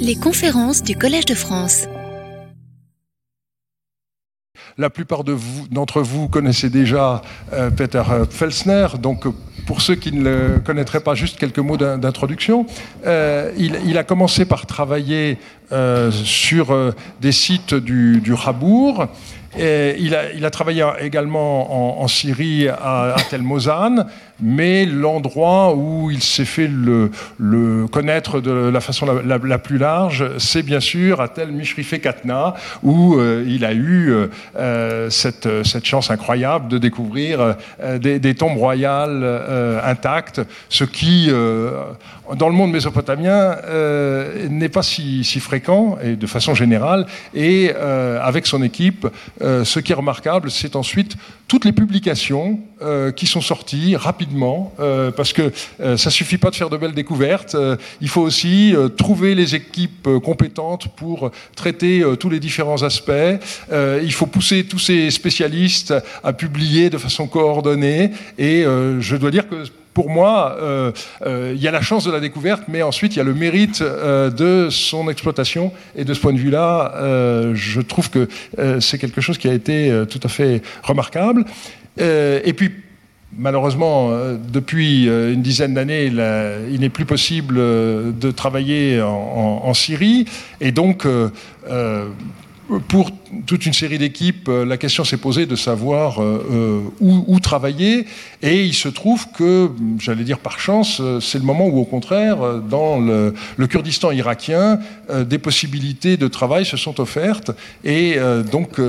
Les conférences du Collège de France. La plupart d'entre vous, vous, connaissez déjà euh, Peter Felsner, donc pour ceux qui ne le connaîtraient pas, juste quelques mots d'introduction. Euh, il, a commencé par travailler euh, sur euh, des sites du, du il, a, il, a, travaillé également en, en Syrie à, à Tel Mozan, mais l'endroit où il s'est fait le, connaître de la façon la, plus large, c'est bien sûr à Tel Mishrife Katna, où euh, il a eu euh, cette, cette, chance incroyable de découvrir euh, des, tombes royales euh, intactes, ce qui, dans le monde mésopotamien, n'est pas si, fréquent, et de façon générale, et avec son équipe, ce qui est remarquable, c'est ensuite toutes les publications qui sont sorties rapidement, euh, parce que euh, ça suffit pas de faire de belles découvertes. Euh, il faut aussi trouver les équipes compétentes pour traiter tous les différents aspects. il faut pousser tous ces spécialistes à publier de façon coordonnée. Et je dois dire que pour moi, euh, euh, il y a la chance de la découverte, mais ensuite il y a le mérite euh, de son exploitation. Et de ce point de vue-là, je trouve que c'est quelque chose qui a été tout à fait remarquable. et puis, Malheureusement, depuis une dizaine d'années, il n'est plus possible de travailler en, Syrie. Et donc, pour toute une série d'équipes, la question s'est posée de savoir euh, où, où, travailler. Et il se trouve que, j'allais dire par chance, c'est le moment où, au contraire, dans le, le Kurdistan irakien, euh, des possibilités de travail se sont offertes. Et euh, donc,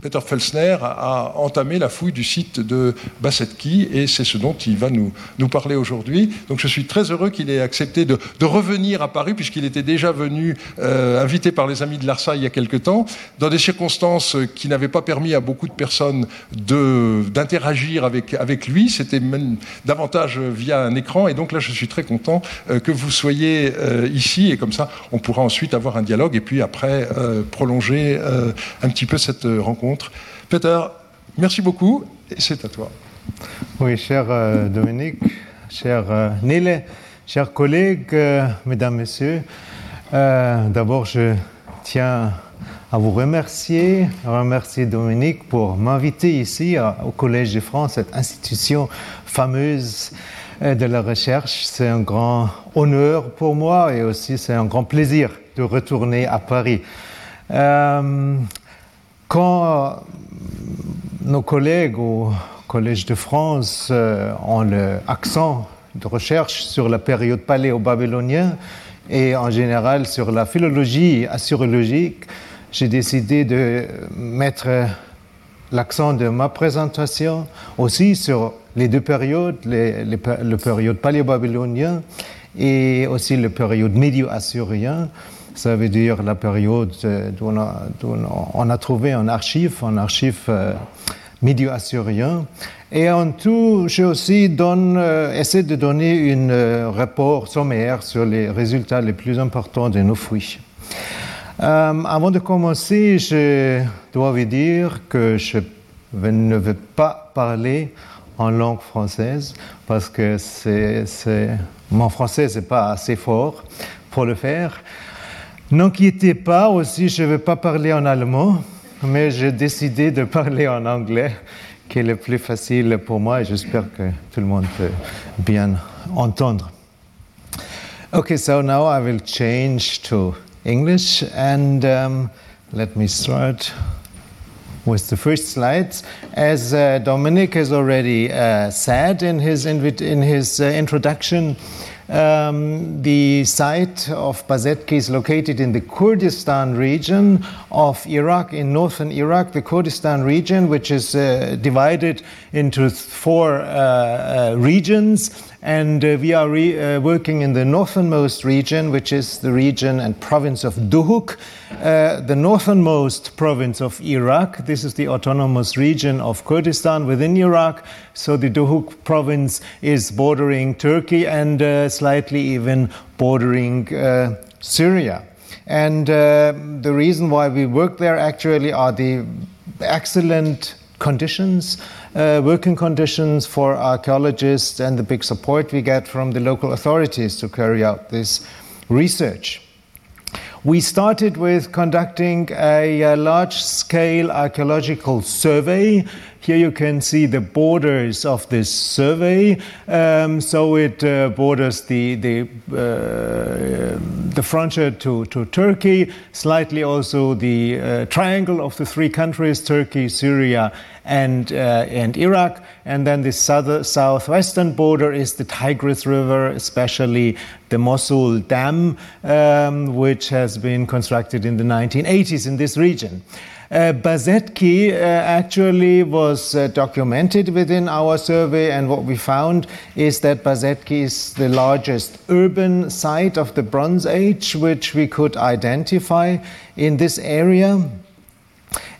Peter Felsner a entamé la fouille du site de Bassetki et c'est ce dont il va nous, parler aujourd'hui. Donc je suis très heureux qu'il ait accepté de, revenir à Paris puisqu'il était déjà venu euh, invité par les amis de l'Arsa il y a quelque temps, dans des circonstances qui n'avaient pas permis à beaucoup de personnes d'interagir avec, lui. C'était même davantage via un écran et donc là je suis très content euh, que vous soyez euh, ici et comme ça on pourra ensuite avoir un dialogue et puis après prolonger un petit peu cette rencontre rencontre. Peter, merci beaucoup et c'est à toi. Oui, cher euh, Dominique, cher euh, Nele, chers collègues, euh, mesdames, messieurs, euh, d'abord je tiens à vous remercier, remercier Dominique pour m'inviter ici au Collège de France, cette institution fameuse de la recherche. C'est un grand honneur pour moi et aussi c'est un grand plaisir de retourner à Paris. Quand nos collègues au Collège de France euh, ont l'accent de recherche sur la période paléo-babylonienne et en général sur la philologie assyrologique, j'ai décidé de mettre l'accent de ma présentation aussi sur les deux périodes, les, le période paléo-babylonien et aussi le période médio-assyrien ça veut dire la période d'où on, a trouvé un archive, un archive euh, milieu assyrien. Et en tout, j'ai aussi donne, euh, essayé de donner un euh, rapport sommaire sur les résultats les plus importants de nos. Euh, avant de commencer, je dois vous dire que je ne veux pas parler en langue française parce que mon français n'est pas assez fort pour le faire. N'inquiétez pas aussi, je ne vais pas parler en allemand, mais j'ai décidé de parler en anglais, qui est le plus facile pour moi et j'espère que tout le monde peut bien entendre. Okay, so now I will change to English and um, let me start with the first slides. As uh, Dominic has already uh, said in his, uh, introduction, Um, the site of Bassetki is located in the Kurdistan region of Iraq, in northern Iraq, the Kurdistan region, which is uh, divided into four uh, uh, regions. And uh, we are uh, working in the northernmost region, which is the region and province of Duhok, uh, the northernmost province of Iraq. This is the autonomous region of Kurdistan within Iraq. So the Duhok province is bordering Turkey and uh, slightly even bordering uh, Syria. And uh, the reason why we work there actually are the excellent conditions, uh, working conditions for archaeologists and the big support we get from the local authorities to carry out this research. We started with conducting a, a large scale archaeological survey. Here you can see the borders of this survey. Um, so it uh, borders the, the, uh, the frontier to, to Turkey, slightly also the uh, triangle of the three countries Turkey, Syria, and, uh, and Iraq. And then the south, southwestern border is the Tigris River, especially the Mosul Dam, um, which has been constructed in the 1980s in this region. Uh, Bassetki uh, actually was uh, documented within our survey, and what we found is that Bassetki is the largest urban site of the Bronze Age, which we could identify in this area.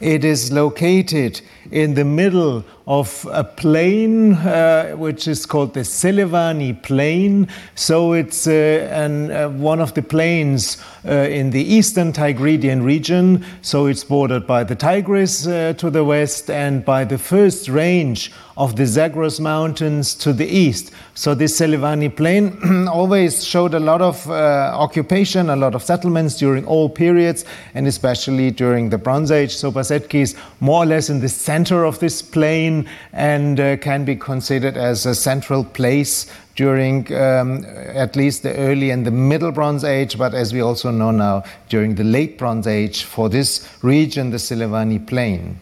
It is located in the middle of a plain uh, which is called the Silivani Plain. So it's uh, an, uh, one of the plains uh, in the eastern Tigridian region. So it's bordered by the Tigris uh, to the west and by the first range of the Zagros Mountains to the east. So this Silivani Plain always showed a lot of uh, occupation, a lot of settlements during all periods, and especially during the Bronze Age. So Bassetki is more or less in the center of this plain and uh, can be considered as a central place during um, at least the early and the middle Bronze Age, but as we also know now, during the late Bronze Age for this region, the Silivani Plain.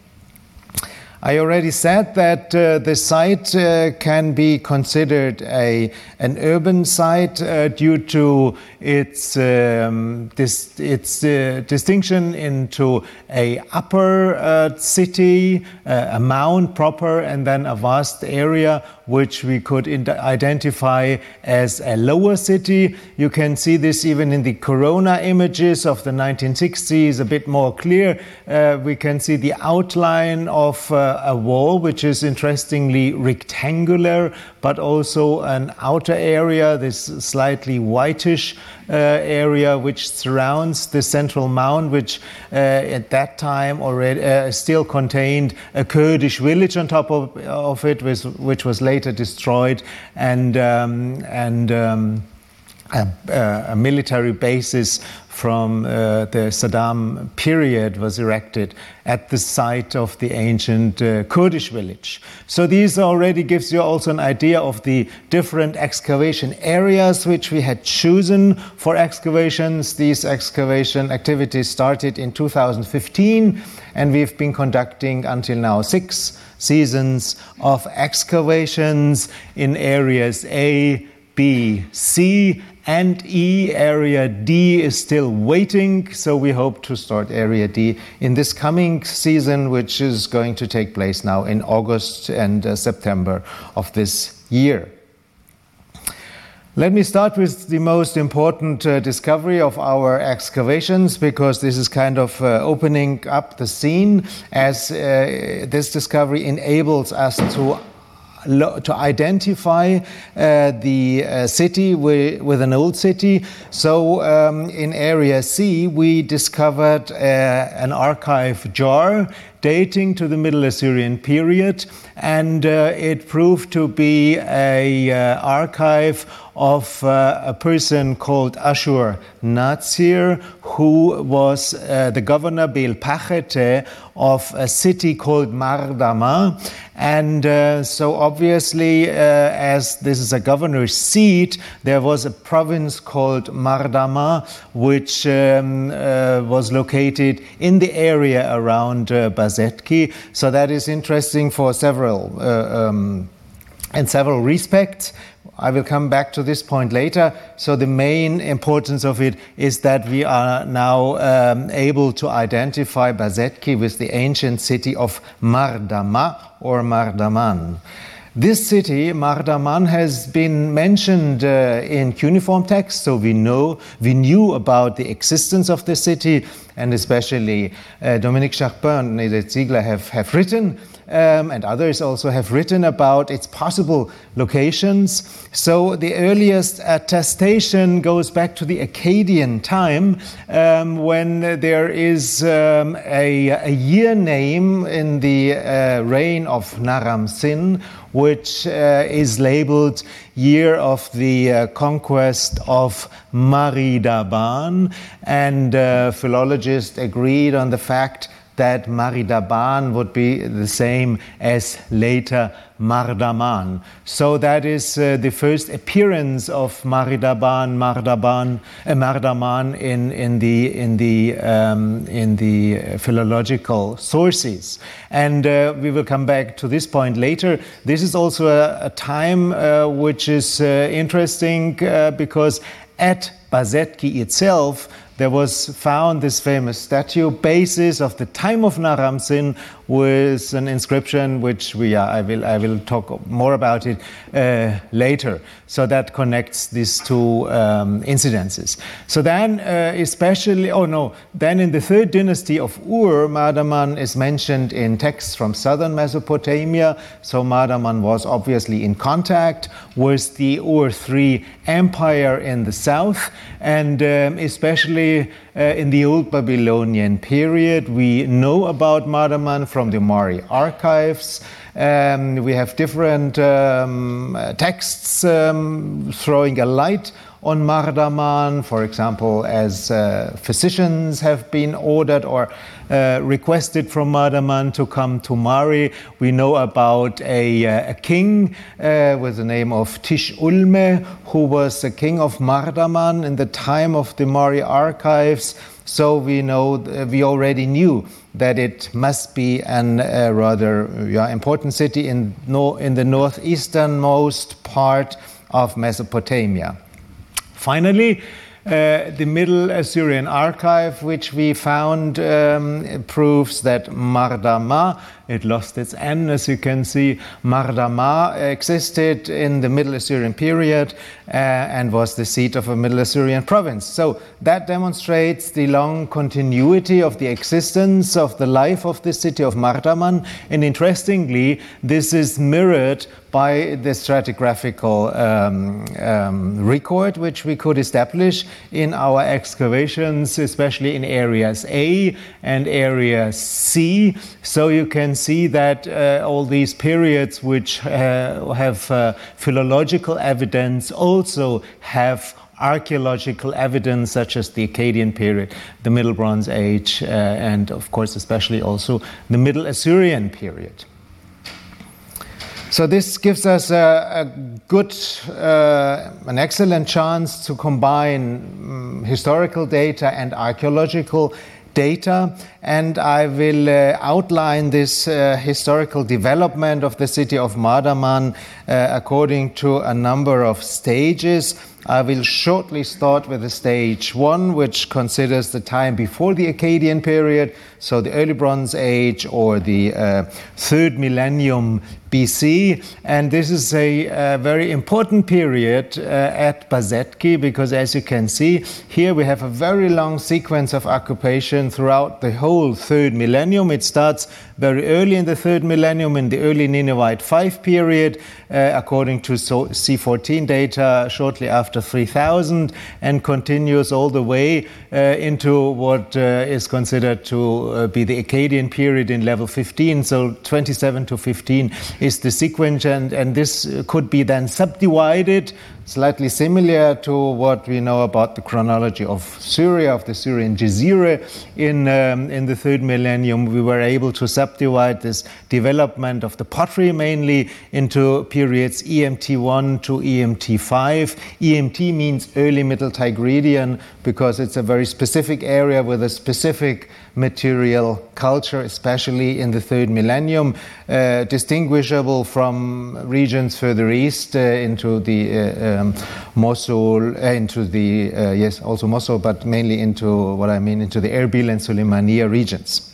I already said that uh, the site uh, can be considered a, an urban site uh, due to its, um, dis, its uh, distinction into a upper uh, city, uh, a mound proper, and then a vast area which we could identify as a lower city. You can see this even in the corona images of the 1960s, a bit more clear. we can see the outline of a wall, which is interestingly rectangular, but also an outer area, this slightly whitish uh, area which surrounds the central mound, which uh, at that time already uh, still contained a Kurdish village on top of, of it, which, which was later destroyed and um, and um, a, a, military basis from uh, the Saddam period was erected at the site of the ancient uh, Kurdish village. So these already gives you also an idea of the different excavation areas which we had chosen for excavations. These excavation activities started in 2015 and we've been conducting until now six seasons of excavations in areas A, B, C, and E. Area D is still waiting, so we hope to start Area D in this coming season, which is going to take place now in August and uh, September of this year. Let me start with the most important uh, discovery of our excavations because this is kind of uh, opening up the scene as uh, this discovery enables us to to identify uh, the uh, city with, with, an old city. So um, in Area C, we discovered uh, an archive jar dating to the Middle Assyrian period, and uh, it proved to be a uh, archive of uh, a person called Ashur Natsir, who was uh, the governor Bel Pachete of a city called Mardama. And uh, so, obviously, uh, as this is a governor's seat, there was a province called Mardama, which um, was located in the area around uh, Bassetki. So, that is interesting for several. Uh, um, in several respects. I will come back to this point later. So, the main importance of it is that we are now um, able to identify Bassetki with the ancient city of Mardama or Mardaman. This city, Mardaman, has been mentioned uh, in cuneiform texts, so we know we knew about the existence of the city, and especially uh, Dominique Charpin and Edith Ziegler have, have written um, and others also have written about its possible locations. So the earliest attestation goes back to the Akkadian time um, when there is um, a, a, year name in the uh, reign of Naram Sin, which uh, is labeled Year of the uh, Conquest of Maridaban. And uh, philologists agreed on the fact that Maridaban would be the same as later Mardaman. So that is uh, the first appearance of Maridaban, Mardaban, uh, Mardaman in, in the, in the, um, in the philological sources. And uh, we will come back to this point later. This is also a, a time uh, which is uh, interesting uh, because at Bassetki itself, there was found this famous statue, basis of the time of Naram-Sin, with an inscription which we I will I will talk more about it uh, later. So that connects these two um, incidences. So then, uh, especially, oh no, then in the third dynasty of Ur, Mardaman is mentioned in texts from southern Mesopotamia. So Mardaman was obviously in contact with the Ur III empire in the south, and um, especially uh, in the Old Babylonian period. We know about Mardaman from the Mari archives. Um, we have different um, texts um, throwing a light on Mardaman, for example, as uh, physicians have been ordered or uh, requested from Mardaman to come to Mari. We know about a, uh, a king uh, with the name of Tish Ulme, who was the king of Mardaman in the time of the Mari archives. So we know we already knew that it must be a uh, rather yeah, important city in, no, in the northeasternmost part of Mesopotamia. Finally, uh, the Middle Assyrian archive, which we found, um, proves that Mardama it lost its N, as you can see. Mardama existed in the Middle Assyrian period uh, and was the seat of a Middle Assyrian province. So that demonstrates the long continuity of the existence of the life of the city of Mardaman. And interestingly, this is mirrored by the stratigraphical um, um, record which we could establish in our excavations, especially in areas A and area C. So you can see that uh, all these periods which uh, have uh, philological evidence also have archaeological evidence such as the Akkadian period, the Middle Bronze Age, uh, and of course, especially also the Middle Assyrian period. So this gives us a, a good, uh, an excellent chance to combine um, historical data and archaeological data, and I will uh, outline this uh, historical development of the city of Mardaman uh, according to a number of stages. I will shortly start with the stage one, which considers the time before the Akkadian period, so the early Bronze Age or the uh, third millennium BC. And this is a, a very important period uh, at Bassetki because, as you can see, here we have a very long sequence of occupation throughout the whole third millennium. It starts very early in the third millennium, in the early Ninevite 5 period, uh, according to C14 data, shortly after 3000, and continues all the way uh, into what uh, is considered to uh, be the Akkadian period in level 15. So 27 to 15 is the sequence, and, and this could be then subdivided slightly similar to what we know about the chronology of Syria, of the Syrian Jazeera. In, um, in the third millennium, we were able to subdivide this development of the pottery mainly into periods EMT1 to EMT5. EMT means early Middle Tigridian because it's a very specific area with a specific material culture, especially in the third millennium, uh, distinguishable from regions further east uh, into the uh, um, Mosul, uh, into the, uh, yes, also Mosul, but mainly into what I mean, into the Erbil and Suleimania regions.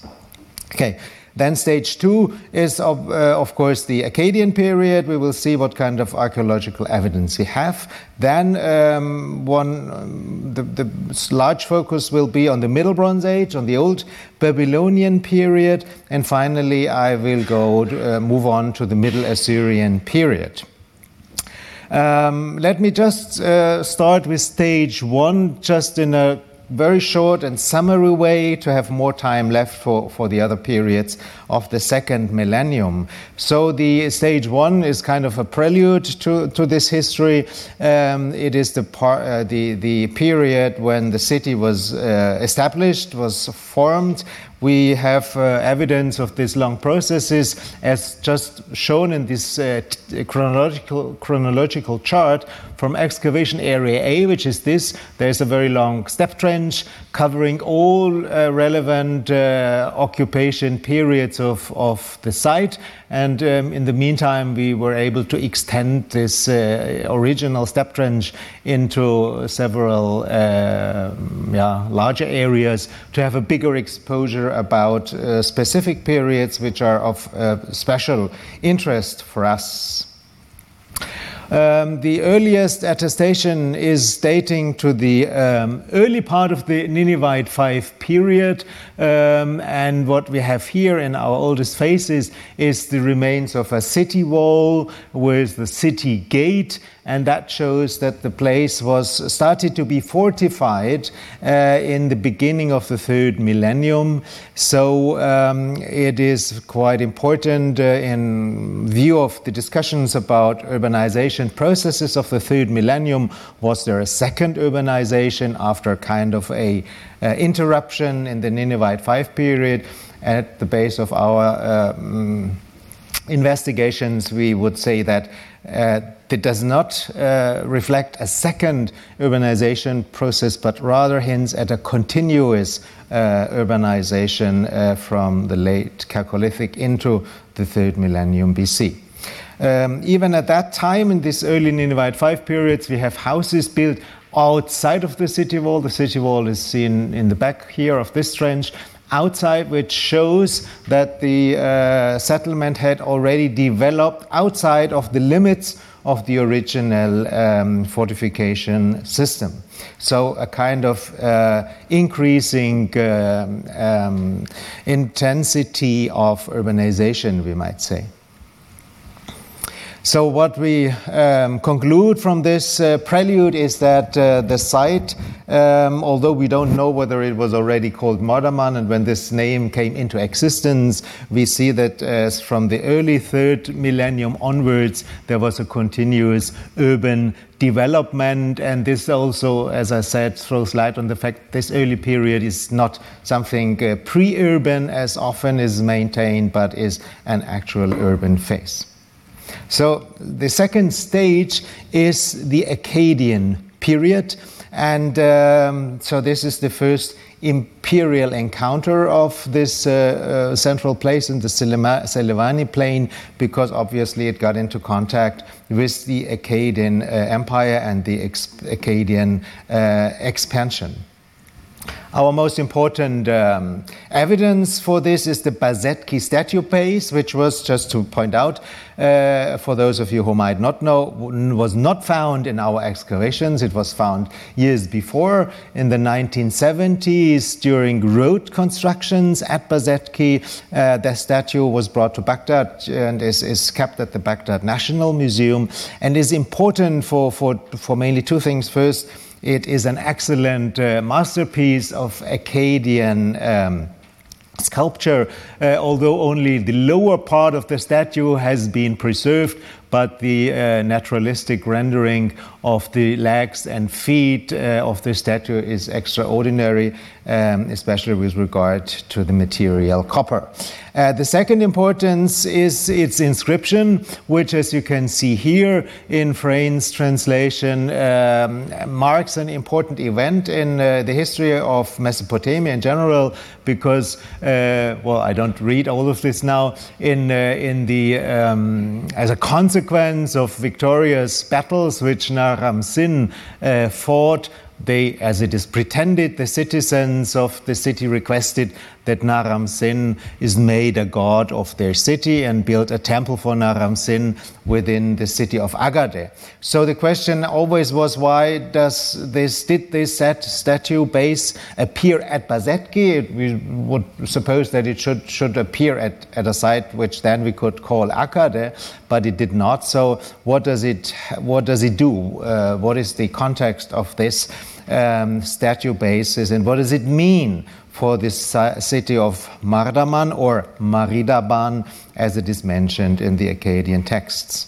Okay. Then stage two is, of, uh, of course, the Akkadian period. We will see what kind of archaeological evidence we have. Then um, one, um, the, the, large focus will be on the Middle Bronze Age, on the Old Babylonian period, and finally I will go uh, move on to the Middle Assyrian period. Um, let me just uh, start with stage one, just in a very short and summary way to have more time left for, for the other periods of the second millennium. So the stage one is kind of a prelude to, to this history. Um, it is the, par, uh, the, the period when the city was uh, established, was formed, we have uh, evidence of these long processes as just shown in this uh, chronological, chronological chart from excavation area A, which is this. There's a very long step trench covering all uh, relevant occupation periods of, of the site. And um, in the meantime, we were able to extend this uh, original step trench into several uh, yeah, larger areas to have a bigger exposure about uh, specific periods which are of uh, special interest for us. Um, the earliest attestation is dating to the um, early part of the Ninevite five period, um, and what we have here in our oldest faces is the remains of a city wall with the city gate and that shows that the place was started to be fortified uh, in the beginning of the third millennium. So um, it is quite important uh, in view of the discussions about urbanization processes of the third millennium. Was there a second urbanization after kind of a uh, interruption in the Ninevite five period? At the base of our um, investigations, we would say that it does not uh, reflect a second urbanization process, but rather hints at a continuous uh, urbanization uh, from the late Chalcolithic into the third millennium BC. Um, even at that time, in this early Ninevite five periods, we have houses built outside of the city wall. The city wall is seen in the back here of this trench outside, which shows that the uh, settlement had already developed outside of the limits of the original um, fortification system. So, a kind of uh, increasing uh, um, intensity of urbanization, we might say. So, what we um, conclude from this uh, prelude is that uh, the site, um, although we don't know whether it was already called Mardaman and when this name came into existence, we see that uh, from the early third millennium onwards, there was a continuous urban development. And this also, as I said, throws light on the fact this early period is not something uh, pre urban as often is maintained, but is an actual urban phase. So the second stage is the Akkadian period. And um, so this is the first imperial encounter of this uh, uh, central place in the Silivani plain because obviously it got into contact with the Akkadian uh, Empire and the Akkadian uh, expansion. Our most important um, evidence for this is the Bassetki statue base, which was, just to point out, uh, for those of you who might not know, was not found in our excavations. It was found years before, in the 1970s, during road constructions at Bassetki. Uh, the statue was brought to Baghdad and is, is kept at the Baghdad National Museum and is important for, for, for mainly two things. First, it is an excellent uh, masterpiece of Akkadian. Um, sculpture, uh, although only the lower part of the statue has been preserved, but the uh, naturalistic rendering of the legs and feet uh, of the statue is extraordinary, um, especially with regard to the material copper. Uh, the second importance is its inscription, which, as you can see here in Frayne's translation, um, marks an important event in the history of Mesopotamia in general, because, well, I don't read all of this now. In in the um, as a consequence of victorious battles which Naram Sin uh, fought they, as it is pretended, the citizens of the city requested that Naram Sin is made a god of their city and built a temple for Naram Sin within the city of Agade. So the question always was why does this did this statue base appear at Bassetki? We would suppose that it should should appear at, at a site which then we could call Agade, but it did not. So what does it what does it do? Uh, what is the context of this um, statue basis and what does it mean for this city of Mardaman or Maridaban, as it is mentioned in the Akkadian texts.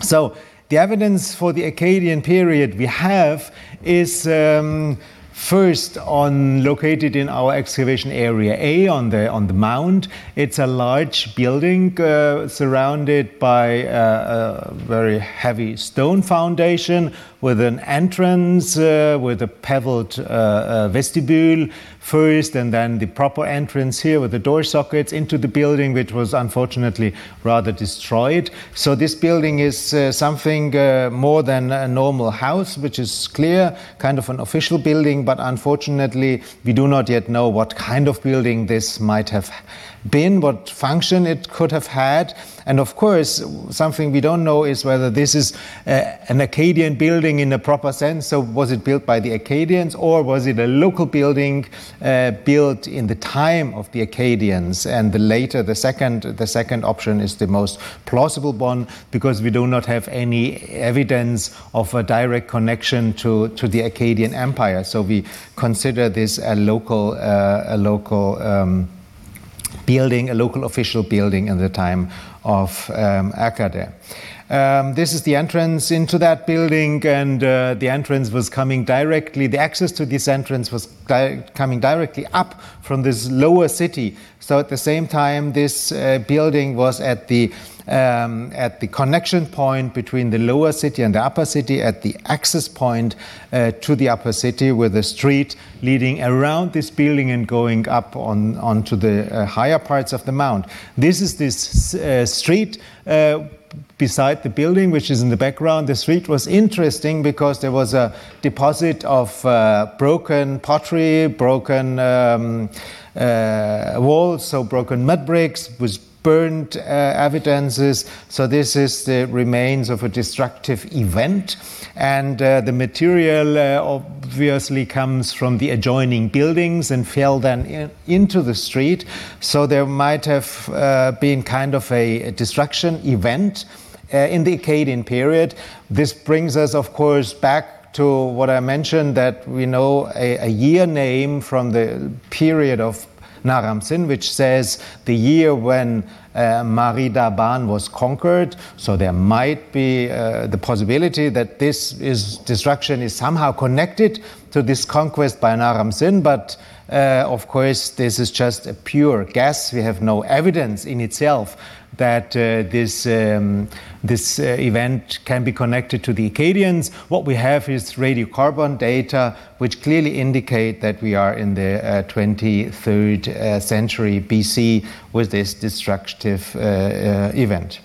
So, the evidence for the Akkadian period we have is. Um, First, on located in our excavation area A on the on the mound, it's a large building uh, surrounded by a very heavy stone foundation with an entrance uh, with a pebbled uh, uh, vestibule first, and then the proper entrance here with the door sockets into the building, which was unfortunately rather destroyed. So this building is uh, something uh, more than a normal house, which is clear, kind of an official building, but unfortunately we do not yet know what kind of building this might have been, what function it could have had. And of course, something we don't know is whether this is uh, an Akkadian building in a proper sense. So, was it built by the Akkadians or was it a local building uh, built in the time of the Akkadians? And the later, the second, the second option is the most plausible one because we do not have any evidence of a direct connection to, to the Akkadian Empire. So, we consider this a local, uh, a local. Um, building, a local official building in the time of um, Akkade. Um, this is the entrance into that building, and uh, the entrance was coming directly, the access to this entrance was di- coming directly up from this lower city. So at the same time, this uh, building was at the um, at the connection point between the lower city and the upper city, at the access point uh, to the upper city, with a street leading around this building and going up on onto the uh, higher parts of the mound. This is this uh, street uh, beside the building, which is in the background. The street was interesting because there was a deposit of uh, broken pottery, broken um, uh, walls, so broken mud bricks, was burned uh, evidences. So this is the remains of a destructive event. And uh, the material uh, obviously comes from the adjoining buildings and fell then in, into the street. So there might have uh, been kind of a, a destruction event uh, in the Akkadian period. This brings us, of course, back to what I mentioned that we know a, a year name from the period of Naram-Sin, which says the year when uh, Maridaban was conquered. So there might be uh, the possibility that this is, destruction is somehow connected to this conquest by Naram-Sin, but uh, of course, this is just a pure guess. We have no evidence in itself that uh, this, um, this uh, event can be connected to the Akkadians. What we have is radiocarbon data which clearly indicate that we are in the uh, 23rd uh, century BC with this destructive uh, uh, event.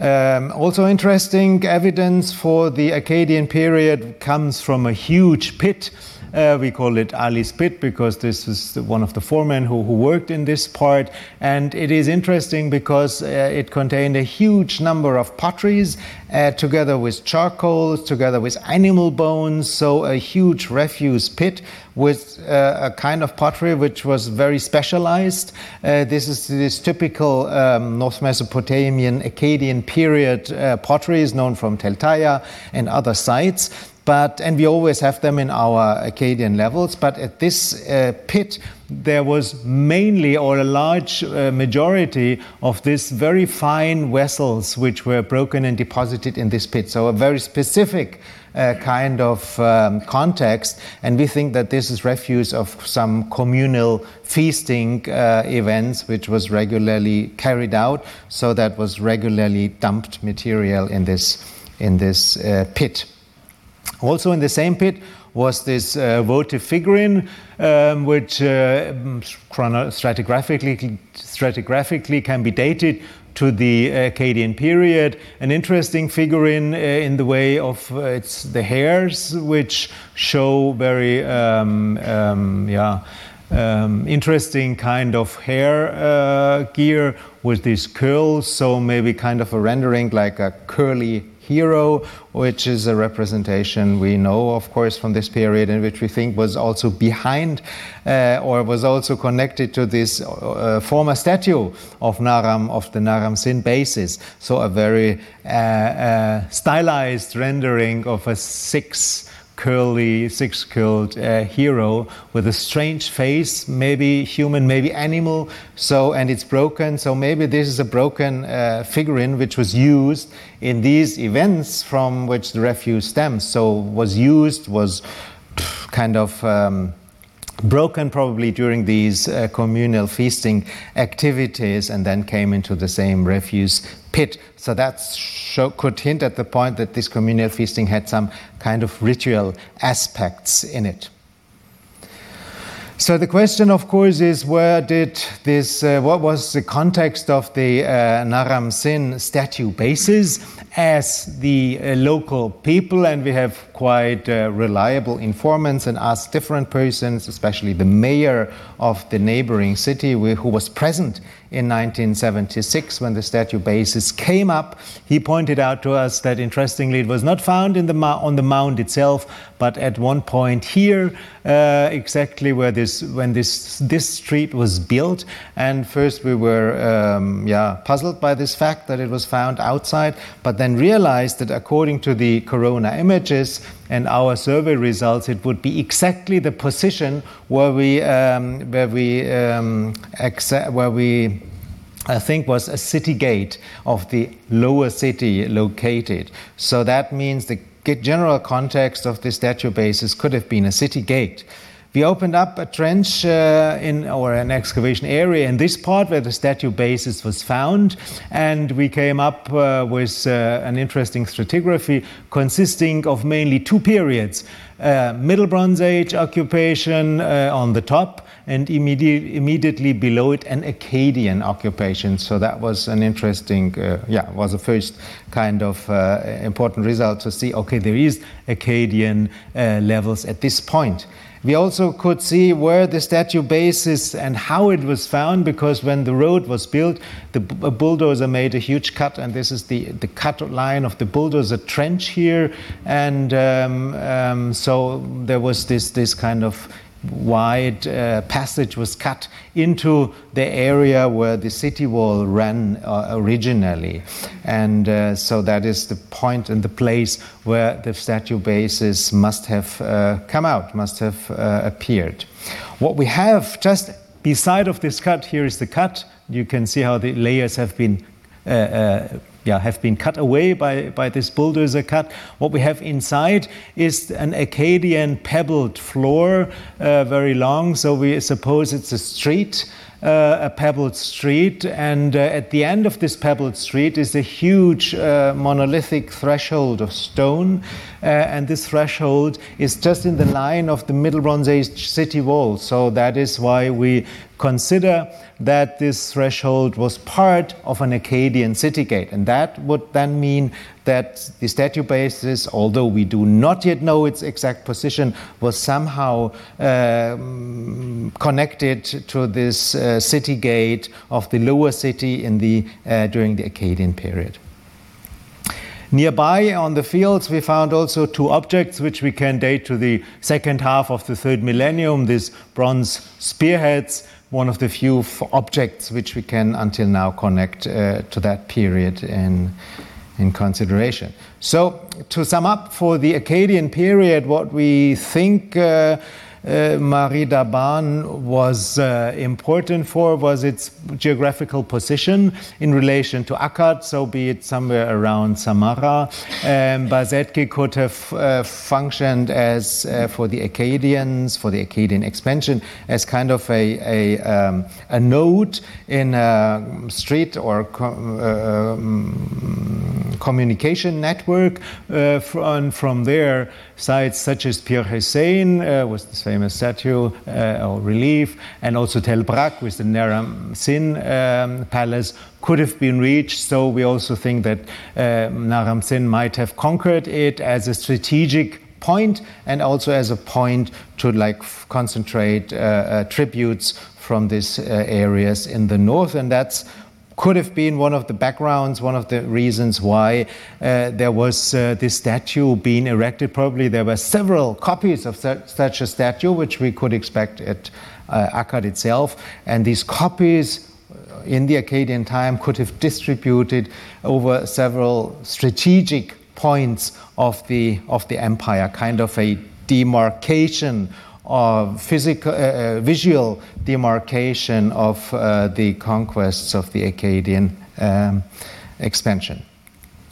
Um, also interesting evidence for the Akkadian period comes from a huge pit uh, we call it Ali's Pit because this is one of the foremen who, who worked in this part. And it is interesting because uh, it contained a huge number of potteries uh, together with charcoal, together with animal bones. So a huge refuse pit with uh, a kind of pottery which was very specialized. Uh, this is this typical um, North Mesopotamian Akkadian period uh, potteries known from Tel Taya and other sites but and we always have them in our Akkadian levels. But at this uh, pit, there was mainly or a large uh, majority of these very fine vessels which were broken and deposited in this pit. So a very specific uh, kind of um, context, and we think that this is refuse of some communal feasting uh, events which was regularly carried out. So that was regularly dumped material in this in this uh, pit. Also in the same pit was this uh, votive figurine, um, which uh, stratigraphically, stratigraphically can be dated to the Akkadian period. An interesting figurine uh, in the way of uh, it's the hairs, which show very um, um, yeah. Um, interesting kind of hair uh, gear with these curls, so maybe kind of a rendering like a curly hero, which is a representation we know, of course, from this period, and which we think was also behind uh, or was also connected to this uh, former statue of Naram, of the Naram Sin basis. So a very uh, uh stylized rendering of a six curly, six curled uh, hero with a strange face, maybe human, maybe animal. So, and it's broken. So maybe this is a broken uh, figurine which was used in these events from which the refuse stems. So was used, was kind of. Um, broken probably during these uh, communal feasting activities and then came into the same refuse pit. So that could hint at the point that this communal feasting had some kind of ritual aspects in it. So the question, of course, is where did this, uh, what was the context of the uh, Naram Sin statue bases as the uh, local people? And we have quite uh, reliable informants and asked different persons, especially the mayor of the neighboring city who was present in 1976 when the statue basis came up. He pointed out to us that interestingly it was not found in the on the mound itself, but at one point here, uh, exactly where this when this this street was built. And first we were um, yeah puzzled by this fact that it was found outside, but then realized that according to the corona images and our survey results, it would be exactly the position where we um, where we um, where we I think was a city gate of the lower city located. So that means the general context of the statue basis could have been a city gate. We opened up a trench uh, in or an excavation area in this part where the statue basis was found, and we came up uh, with uh, an interesting stratigraphy consisting of mainly two periods: uh, Middle Bronze Age occupation uh, on the top, and immediate, immediately below it an Akkadian occupation. So that was an interesting, uh, yeah, was the first kind of important result to see. Okay, there is Akkadian levels at this point. We also could see where the statue base is and how it was found because when the road was built, the bulldozer made a huge cut, and this is the, the cut line of the bulldozer trench here. And um, um, so there was this, this kind of wide uh, passage was cut into the area where the city wall ran uh, originally. And uh, so that is the point and the place where the statue bases must have uh, come out, must have uh, appeared. What we have just beside of this cut, here is the cut. You can see how the layers have been uh, yeah, have been cut away by, by this bulldozer cut. What we have inside is an Akkadian pebbled floor, uh, very long, so we suppose it's a street. Uh, a pebbled street, and uh, at the end of this pebbled street is a huge uh, monolithic threshold of stone, and this threshold is just in the line of the Middle Bronze Age city wall. So that is why we consider that this threshold was part of an Akkadian city gate. And that would then mean that the statue basis, although we do not yet know its exact position, was somehow uh, connected to this uh, city gate of the lower city in the, uh, during the Akkadian period. Nearby on the fields, we found also two objects which we can date to the second half of the third millennium, these bronze spearheads one of the few objects which we can until now connect uh, to that period in, in consideration. So, to sum up, for the Akkadian period, what we think uh, uh, Maridaban was uh, important for was its geographical position in relation to Akkad, so be it somewhere around Samarra. Um, Bassetki could have uh, functioned as, uh, for the Akkadians, for the Akkadian expansion, as kind of a, a, um, a node in a street or co- uh, um, communication network. From, from there, sites such as Pir Hussein uh, with this famous statue uh, or relief, and also Tel Brak with the Naram Sin um, palace could have been reached. So we also think that uh, Naram Sin might have conquered it as a strategic point and also as a point to like concentrate uh, uh, tributes from these uh, areas in the north and that's could have been one of the backgrounds, one of the reasons why uh, there was uh, this statue being erected. Probably there were several copies of such, a statue, which we could expect at uh, Akkad itself. And these copies in the Akkadian time could have distributed over several strategic points of the, of the empire, kind of a demarcation of physical, uh, uh, visual demarcation of uh, the conquests of the Akkadian um, expansion.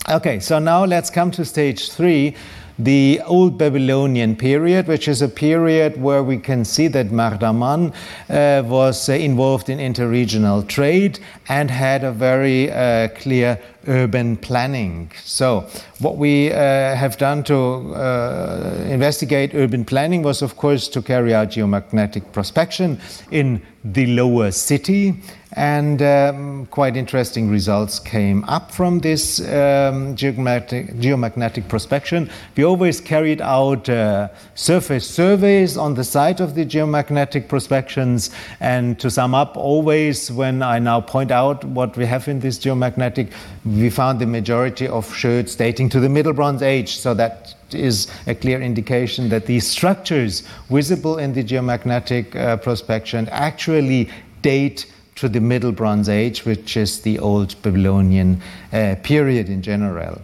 Okay, so now let's come to stage three, the Old Babylonian period, which is a period where we can see that Mardaman uh, was uh, involved in interregional trade and had a very uh, clear urban planning. So, what we uh, have done to uh, investigate urban planning was, of course, to carry out geomagnetic prospection in the lower city. And um, quite interesting results came up from this um, geomagnetic, geomagnetic, prospection. We always carried out uh, surface surveys on the site of the geomagnetic prospections. And to sum up, always when I now point out what we have in this geomagnetic, we found the majority of sherds dating to the Middle Bronze Age. So that is a clear indication that these structures visible in the geomagnetic uh, prospection actually date to the Middle Bronze Age, which is the Old Babylonian uh, period in general.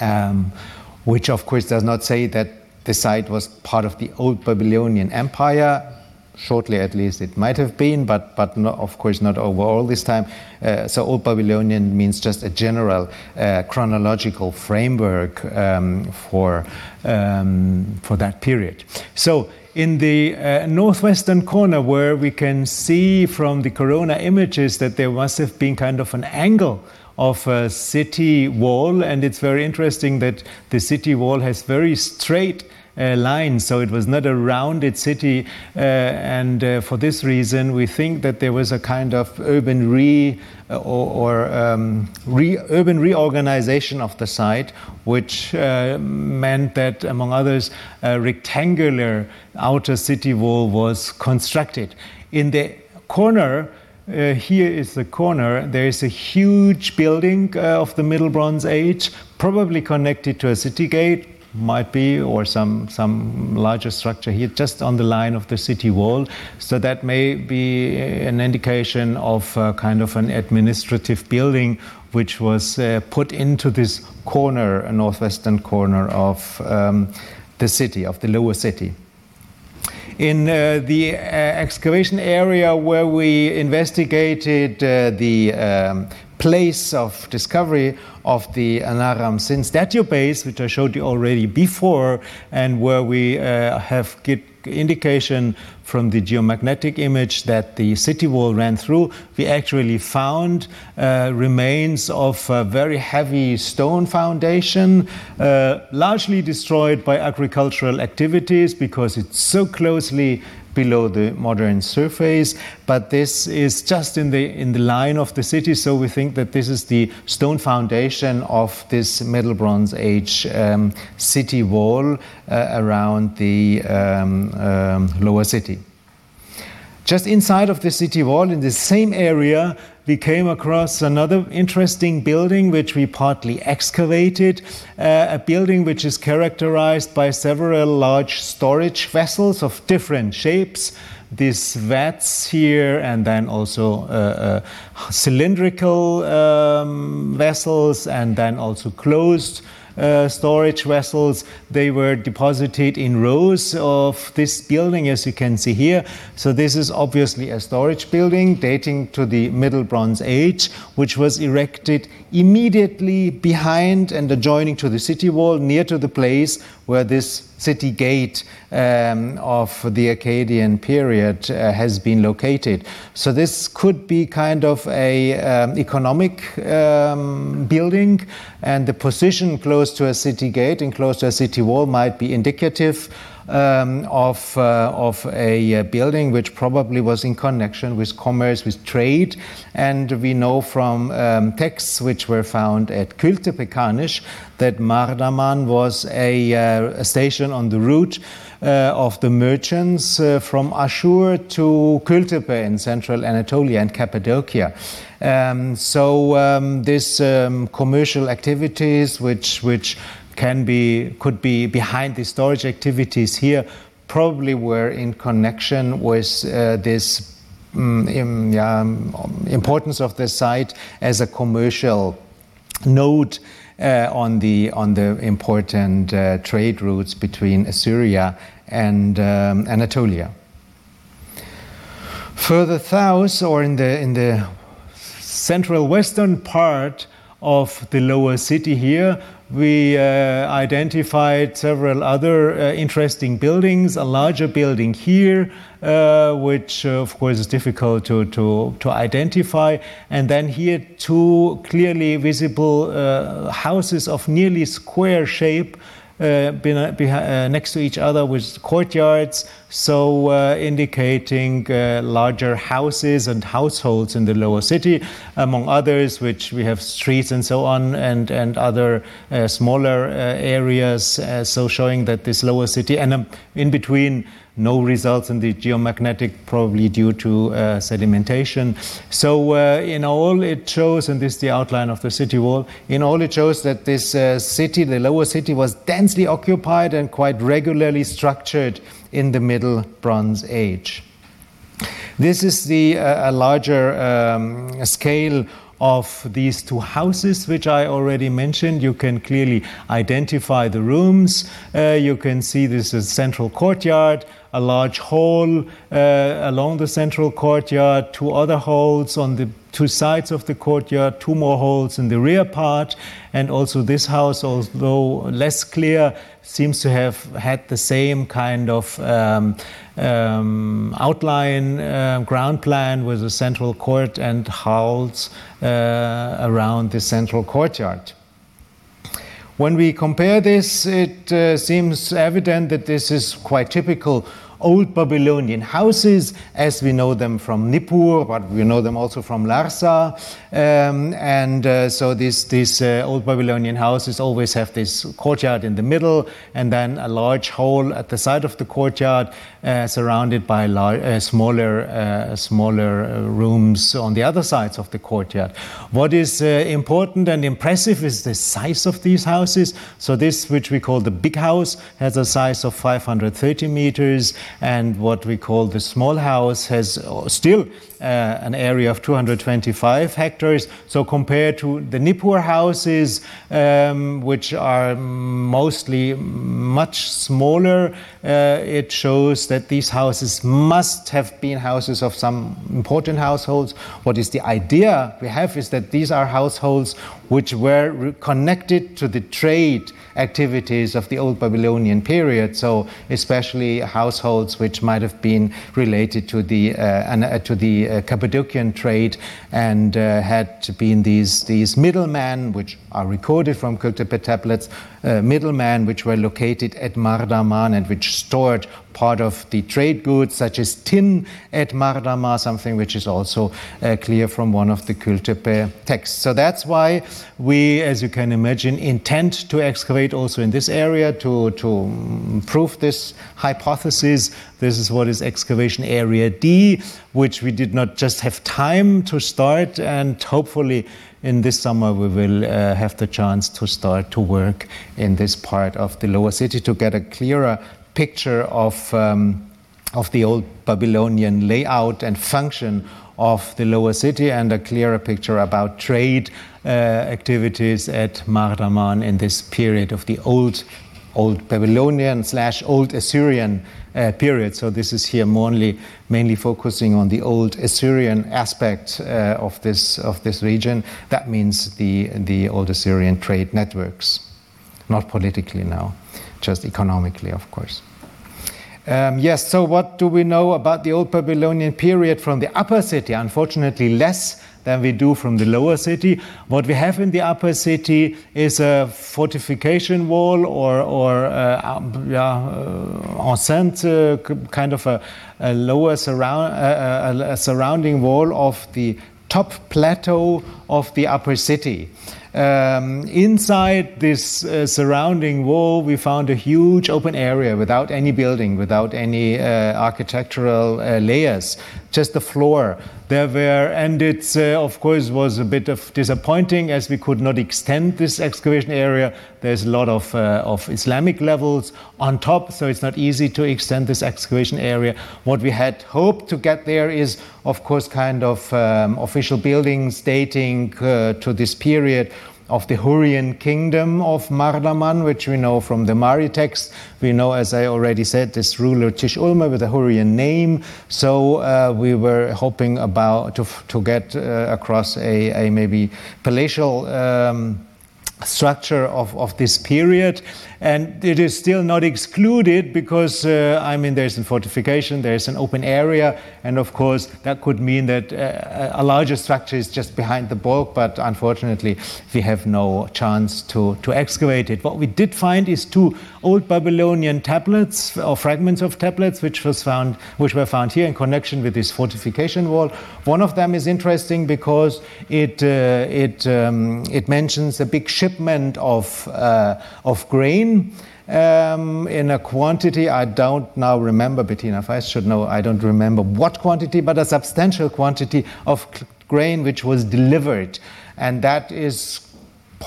Um, which, of course, does not say that the site was part of the Old Babylonian Empire. Shortly, at least, it might have been, but, but not, of course not overall this time. Uh, so, Old Babylonian means just a general uh, chronological framework um, for, um, for that period. So, in the uh, northwestern corner where we can see from the corona images that there must have been kind of an angle of a city wall and it's very interesting that the city wall has very straight uh, line, so it was not a rounded city. Uh, and uh, for this reason, we think that there was a kind of urban re or, or um, re, urban reorganization of the site, which uh, meant that, among others, a rectangular outer city wall was constructed. In the corner, uh, here is the corner. There is a huge building uh, of the Middle Bronze Age, probably connected to a city gate, might be, or some, some larger structure here, just on the line of the city wall. So that may be an indication of uh, kind of an administrative building which was uh, put into this corner, a northwestern corner of um, the city, of the lower city. In uh, the uh, excavation area where we investigated uh, the um, place of discovery of the Naram Sin statue base, which I showed you already before, and where we uh, have indication from the geomagnetic image that the city wall ran through, we actually found uh, remains of a very heavy stone foundation, uh, largely destroyed by agricultural activities because it's so closely below the modern surface, but this is just in the in the line of the city. So we think that this is the stone foundation of this Middle Bronze Age um, city wall uh, around the um, um, lower city. Just inside of the city wall, in the same area, we came across another interesting building which we partly excavated, uh, a building which is characterized by several large storage vessels of different shapes. These vats here, and then also uh, uh, cylindrical um, vessels, and then also closed uh, storage vessels. They were deposited in rows of this building, as you can see here. So, this is obviously a storage building dating to the Middle Bronze Age, which was erected immediately behind and adjoining to the city wall, near to the place where this city gate um, of the Akkadian period uh, has been located. So this could be kind of a um, economic um, building, and the position close to a city gate and close to a city wall might be indicative um, of, uh, of a building which probably was in connection with commerce, with trade. And we know from um, texts which were found at Kültepe-Kanish that Mardaman was a, uh, a, station on the route uh, of the merchants uh, from Ashur to Kültepe in central Anatolia and Cappadocia. Um, so um, these um, commercial activities, which which can be could be behind the storage activities here probably were in connection with uh, this um, in, yeah, importance of the site as a commercial node uh, on the on the important uh, trade routes between Assyria and um, Anatolia. Further south, or in the in the central western part of the lower city here, we uh, identified several other uh, interesting buildings, a larger building here, uh, which uh, of course is difficult to, to, to identify. And then here, two clearly visible uh, houses of nearly square shape uh, next to each other with courtyards, so uh, indicating uh, larger houses and households in the lower city, among others, which we have streets and so on, and, and other uh, smaller uh, areas, so showing that this lower city, and um, in between, no results in the geomagnetic, probably due to uh, sedimentation. So, uh, in all, it shows, and this is the outline of the city wall, in all, it shows that this uh, city, the lower city, was densely occupied and quite regularly structured in the Middle Bronze Age. This is the uh, a larger um, scale of these two houses, which I already mentioned. You can clearly identify the rooms. Uh, you can see this is central courtyard, a large hall uh, along the central courtyard, two other halls on the two sides of the courtyard, two more halls in the rear part, and also this house, although less clear, seems to have had the same kind of um, um, outline, uh, ground plan with a central court and halls uh, around the central courtyard. When we compare this, it uh, seems evident that this is quite typical old Babylonian houses, as we know them from Nippur, but we know them also from Larsa. Um, and uh, so these, these uh, old Babylonian houses always have this courtyard in the middle, and then a large hall at the side of the courtyard, uh, surrounded by uh, smaller, uh, smaller uh, rooms on the other sides of the courtyard. What is important and impressive is the size of these houses. So this, which we call the big house, has a size of 530 meters and what we call the small house has uh, still uh, an area of 225 hectares. So compared to the Nippur houses, um, which are mostly much smaller, uh, it shows that these houses must have been houses of some important households. What is the idea we have is that these are households which were connected to the trade activities of the old Babylonian period. So, especially households which might have been related to the uh, uh to the uh, Cappadocian trade and uh, had been these these middlemen, which are recorded from Kültepe tablets, uh, middlemen which were located at Mardaman and which stored part of the trade goods, such as tin at Mardama, something which is also uh, clear from one of the Kültepe texts. So that's why we, as you can imagine, intend to excavate also in this area to, to prove this hypothesis. This is what is excavation area D, which we did not just have time to start, and hopefully in this summer we will uh, have the chance to start to work in this part of the lower city to get a clearer picture of, um, of the old Babylonian layout and function of the lower city and a clearer picture about trade uh, activities at Mardaman in this period of the old old Babylonian slash old Assyrian uh, period. So this is here mainly, mainly focusing on the old Assyrian aspect uh, of this of this region. That means the the old Assyrian trade networks, not politically now. just economically, of course. Um, yes, so what do we know about the Old Babylonian period from the upper city? Unfortunately, less than we do from the lower city. What we have in the upper city is a fortification wall or, or uh, um, yeah, uh, enceinte, uh, kind of a, a lower surround, uh, a, a surrounding wall of the top plateau of the upper city. Um, inside this uh, surrounding wall, we found a huge open area without any building, without any uh, architectural uh, layers, just the floor. There were, and it uh, of course was a bit of disappointing as we could not extend this excavation area. There's a lot of, uh, of Islamic levels on top, so it's not easy to extend this excavation area. What we had hoped to get there is, of course, kind of um, official buildings dating uh, to this period of the Hurrian kingdom of Mardaman, which we know from the Mari text. We know, as I already said, this ruler Tish Ulma with a Hurrian name. So uh, we were hoping about to, to get uh, across a, a, maybe palatial. Um, structure of, of this period and it is still not excluded because uh, I mean there's a fortification, there's an open area, and of course that could mean that uh, a larger structure is just behind the bulk. But unfortunately, we have no chance to to excavate it. What we did find is two old Babylonian tablets or fragments of tablets, which was found which were found here in connection with this fortification wall. One of them is interesting because it uh, it um, it mentions a big shipment of uh, of grain um, in a quantity I don't now remember. Betina Faist should know. I don't remember what quantity, but a substantial quantity of grain which was delivered, and that is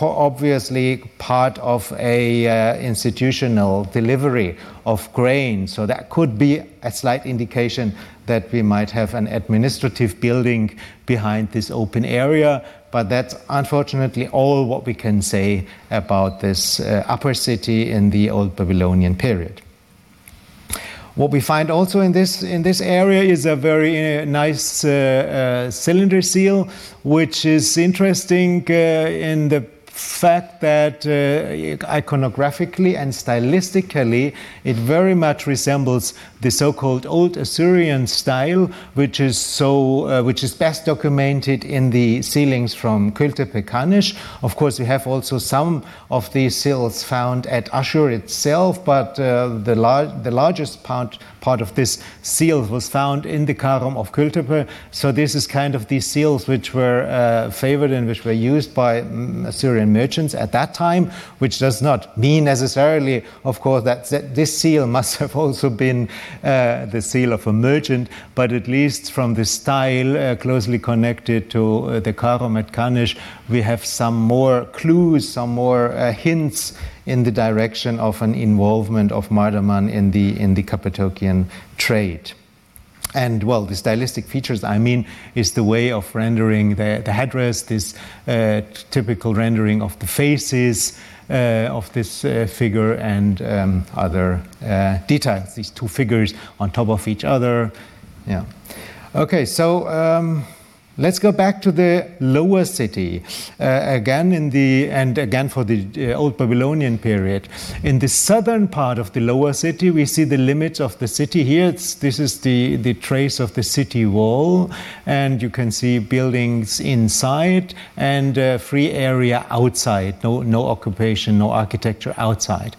obviously part of a uh, institutional delivery of grain so that could be a slight indication that we might have an administrative building behind this open area but that's unfortunately all what we can say about this uh, upper city in the old babylonian period. What we find also in this in this area is a very uh, nice uh, uh cylinder seal, which is interesting uh, in the fact that uh, iconographically and stylistically it very much resembles the so-called Old Assyrian style, which is so uh, which is best documented in the sealings from Kültepe Kanish. Of course, we have also some of these seals found at Ashur itself, but uh, the, lar- the largest part part of this seal was found in the Karum of Kültepe. So this is kind of these seals which were uh, favored and which were used by mm, Assyrian merchants at that time, which does not mean necessarily, of course, that, that this seal must have also been uh, the seal of a merchant, but at least from the style uh, closely connected to uh, the at Kanish, we have some more clues, some more uh, hints in the direction of an involvement of Mardaman in the, in the Cappadocian trade. And well, the stylistic features, I mean, is the way of rendering the, the headdress, this uh, typical rendering of the faces of this uh, figure, and um, other uh, details. These two figures on top of each other. Yeah. Okay, so. Um, Let's go back to the lower city uh, again in the and again for the uh, old Babylonian period. In the southern part of the lower city, we see the limits of the city. Here, this is the the trace of the city wall, and you can see buildings inside and uh, free area outside. No no occupation, no architecture outside.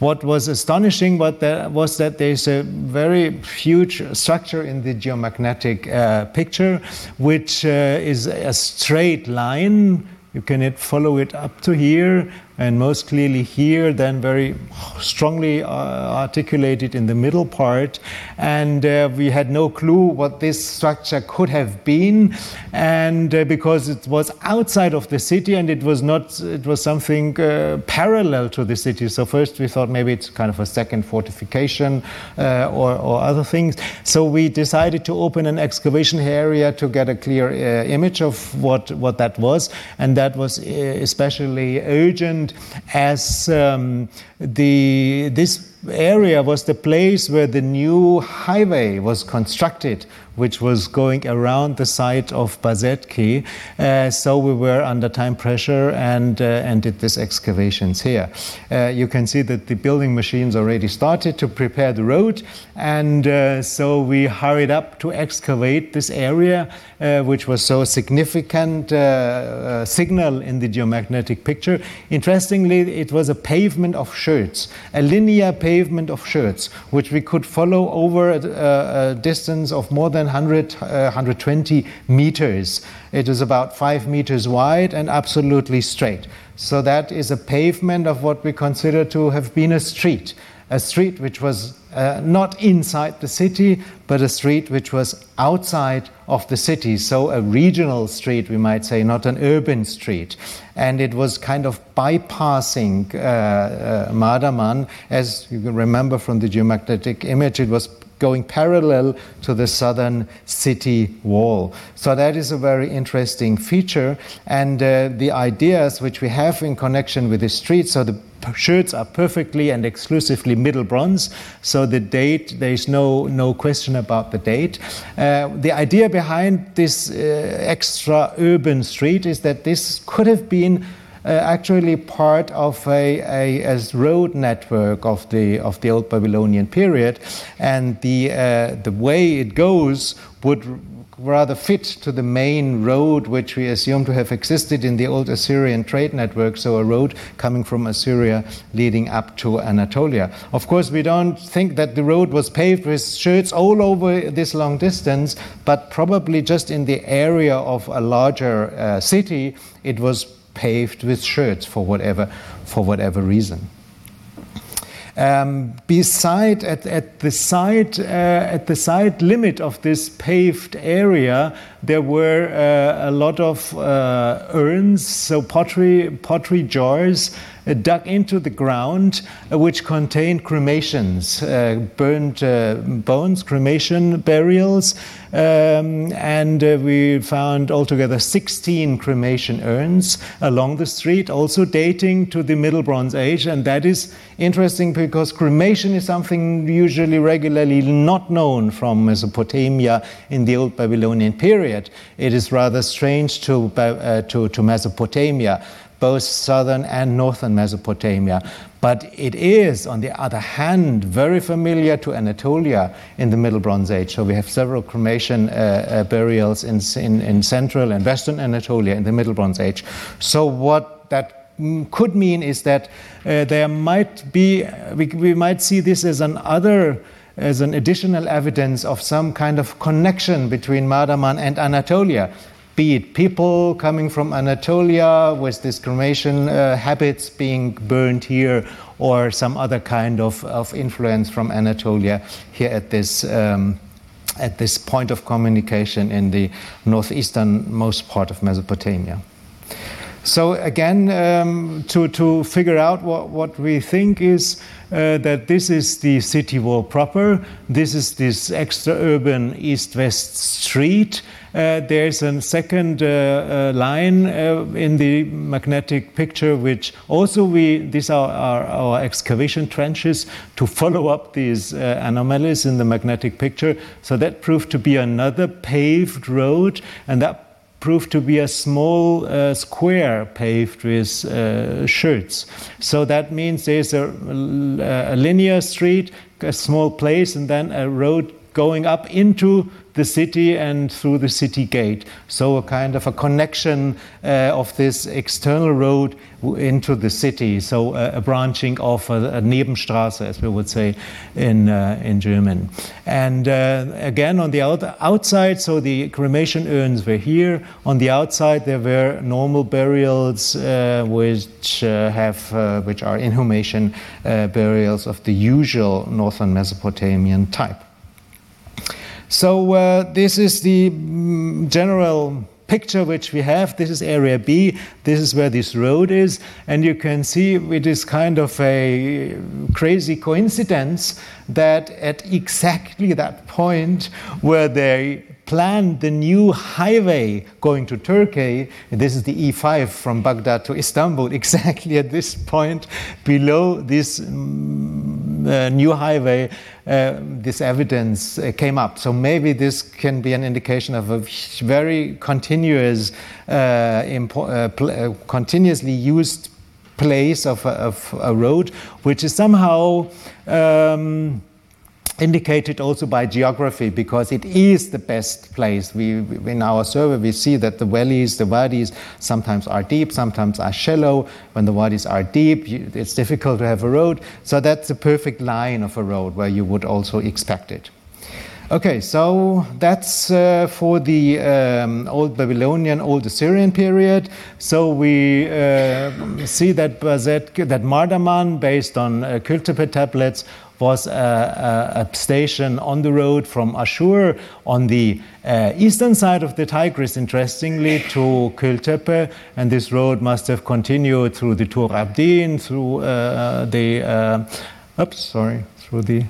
What was astonishing was that there's a very huge structure in the geomagnetic uh, picture, which uh, is a straight line. You can follow it up to here, and most clearly here, then very strongly uh, articulated in the middle part. And uh, we had no clue what this structure could have been, and uh, because it was outside of the city and it was not, it was something uh, parallel to the city. So first we thought maybe it's kind of a second fortification uh, or, or, other things. So we decided to open an excavation area to get a clear uh, image of what what that was, and that was especially urgent as um, the this area was the place where the new highway was constructed which was going around the site of Bassetki. Uh, so we were under time pressure and, uh, and did these excavations here. Uh, you can see that the building machines already started to prepare the road, and uh, so we hurried up to excavate this area, uh, which was so significant uh, signal in the geomagnetic picture. Interestingly, it was a pavement of sherds, a linear pavement of sherds, which we could follow over a, a distance of more than 100, uh, 120 meters. It is about five meters wide and absolutely straight. So that is a pavement of what we consider to have been a street, a street which was uh, not inside the city, but a street which was outside of the city. So a regional street, we might say, not an urban street. And it was kind of bypassing uh, uh, Mardaman. As you can remember from the geomagnetic image, it was going parallel to the southern city wall. So that is a very interesting feature. And uh, the ideas which we have in connection with the street, so the sherds are perfectly and exclusively Middle Bronze. So the date, there is no, no question about the date. Uh, the idea behind this uh, extra urban street is that this could have been uh, actually part of a, a, a, road network of the of the old Babylonian period, and the uh, the way it goes would rather fit to the main road which we assume to have existed in the old Assyrian trade network, so a road coming from Assyria leading up to Anatolia. Of course, we don't think that the road was paved with sherds all over this long distance, but probably just in the area of a larger uh, city, it was paved with sherds for whatever, for whatever reason. Um, beside at, at the side uh, at the side limit of this paved area, there were uh, a lot of uh, urns, so pottery pottery jars dug into the ground, uh, which contained cremations, uh, burned bones, cremation burials. Um, and uh, we found altogether 16 cremation urns along the street, also dating to the Middle Bronze Age. And that is interesting because cremation is something usually regularly not known from Mesopotamia in the Old Babylonian period. It is rather strange to, uh, to, to Mesopotamia both southern and northern Mesopotamia. But it is, on the other hand, very familiar to Anatolia in the Middle Bronze Age. So we have several cremation uh, uh, burials in, in, in central and western Anatolia in the Middle Bronze Age. So what that could mean is that uh, there might be, we, we might see this as an other as an additional evidence of some kind of connection between Mardaman and Anatolia be it people coming from Anatolia with discrimination uh, habits being burned here, or some other kind of, of influence from Anatolia here at this. Um, at this point of communication in the northeasternmost part of Mesopotamia. So again, um, to, to figure out what, what we think is uh, that this is the city wall proper, this is this extra urban east-west street, uh, there's a second uh, uh, line in the magnetic picture, which also we, these are our, our excavation trenches to follow up these anomalies in the magnetic picture. So that proved to be another paved road, and that proved to be a small uh, square paved with uh, sherds. So that means there's a, a, linear street, a small place, and then a road going up into the city and through the city gate. So, a kind of a connection uh, of this external road into the city. So, uh, a branching of a, a, Nebenstraße, as we would say in, uh, in German. And uh, again, on the out outside, so the cremation urns were here. On the outside, there were normal burials uh, which, uh, have, which are inhumation burials of the usual northern Mesopotamian type. So uh, this is the mm, general picture which we have. This is area B. This is where this road is. And you can see it is kind of a crazy coincidence that at exactly that point where they planned the new highway going to Turkey, this is the E5 from Baghdad to Istanbul, exactly at this point below this mm, uh, new highway, this evidence uh, came up. So maybe this can be an indication of a very continuous, impo- continuously used place of a, of a, road, which is somehow. Um, indicated also by geography because it is the best place. We, in our survey, we see that the valleys, the wadis, sometimes are deep, sometimes are shallow. When the wadis are deep, it's difficult to have a road. So that's the perfect line of a road where you would also expect it. Okay, so that's uh, for the um, Old Babylonian, Old Assyrian period. So we uh, see that that Mardaman, based on uh, Kültepe tablets, was a, a, station on the road from Ashur on the uh, eastern side of the Tigris, interestingly, to Kültepe. And this road must have continued through the Tur Abdin, through uh, the, uh, oops, sorry, through the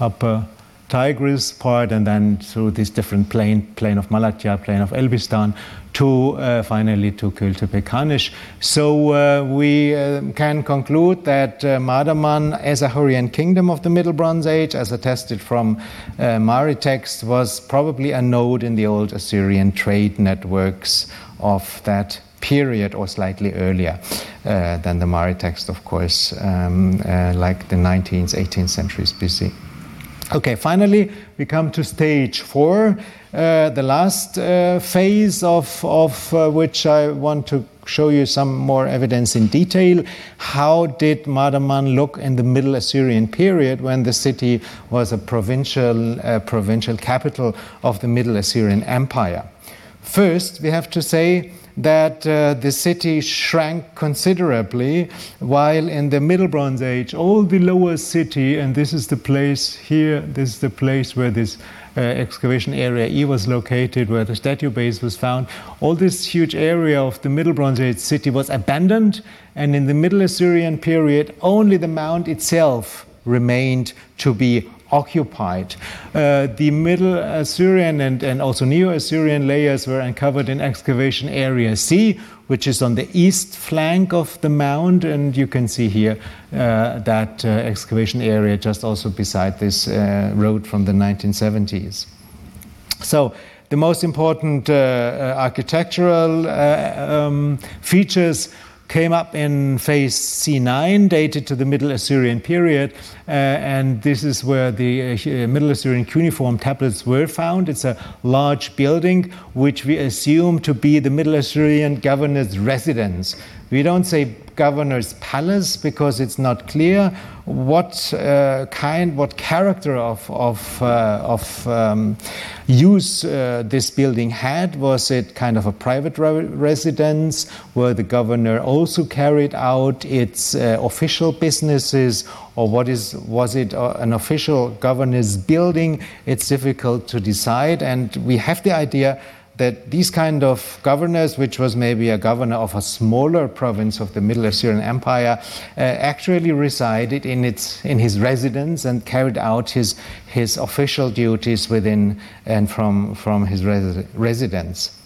upper Tigris part, and then through this different plain, plain of Malatya, plain of Elbistan, to uh, finally to Kültepe-Kanish. So uh, we uh, can conclude that uh, Mardaman, as a Hurrian kingdom of the Middle Bronze Age, as attested from uh, Mari text, was probably a node in the old Assyrian trade networks of that period or slightly earlier uh, than the Mari text, of course, um, like the 19th, 18th centuries BC. Okay, finally, we come to stage four, uh, the last uh, phase of, of uh, which I want to show you some more evidence in detail. How did Mardaman look in the Middle Assyrian period when the city was a provincial, provincial capital of the Middle Assyrian Empire? First, we have to say that uh, the city shrank considerably, while in the Middle Bronze Age, all the lower city, and this is the place here, this is the place where this uh, excavation area E was located, where the statue base was found. All this huge area of the Middle Bronze Age city was abandoned, and in the Middle Assyrian period, only the mound itself remained to be occupied. Uh, the Middle Assyrian and, and also Neo Assyrian layers were uncovered in excavation area C, which is on the east flank of the mound. And you can see here uh, that uh, excavation area just also beside this uh, road from the 1970s. So, the most important uh, uh, architectural um, features came up in phase C9, dated to the Middle Assyrian period, uh, and this is where the uh, Middle Assyrian cuneiform tablets were found. It's a large building which we assume to be the Middle Assyrian governor's residence. We don't say governor's palace because it's not clear what uh, kind, what character of, of, uh, of um, use uh, this building had. Was it kind of a private re- residence where the governor also carried out its uh, official businesses, or what is, was it uh, an official governor's building? It's difficult to decide, and we have the idea that these kind of governors, which was maybe a governor of a smaller province of the Middle Assyrian Empire, uh, actually resided in its in his residence and carried out his his official duties within and from from his res- residence.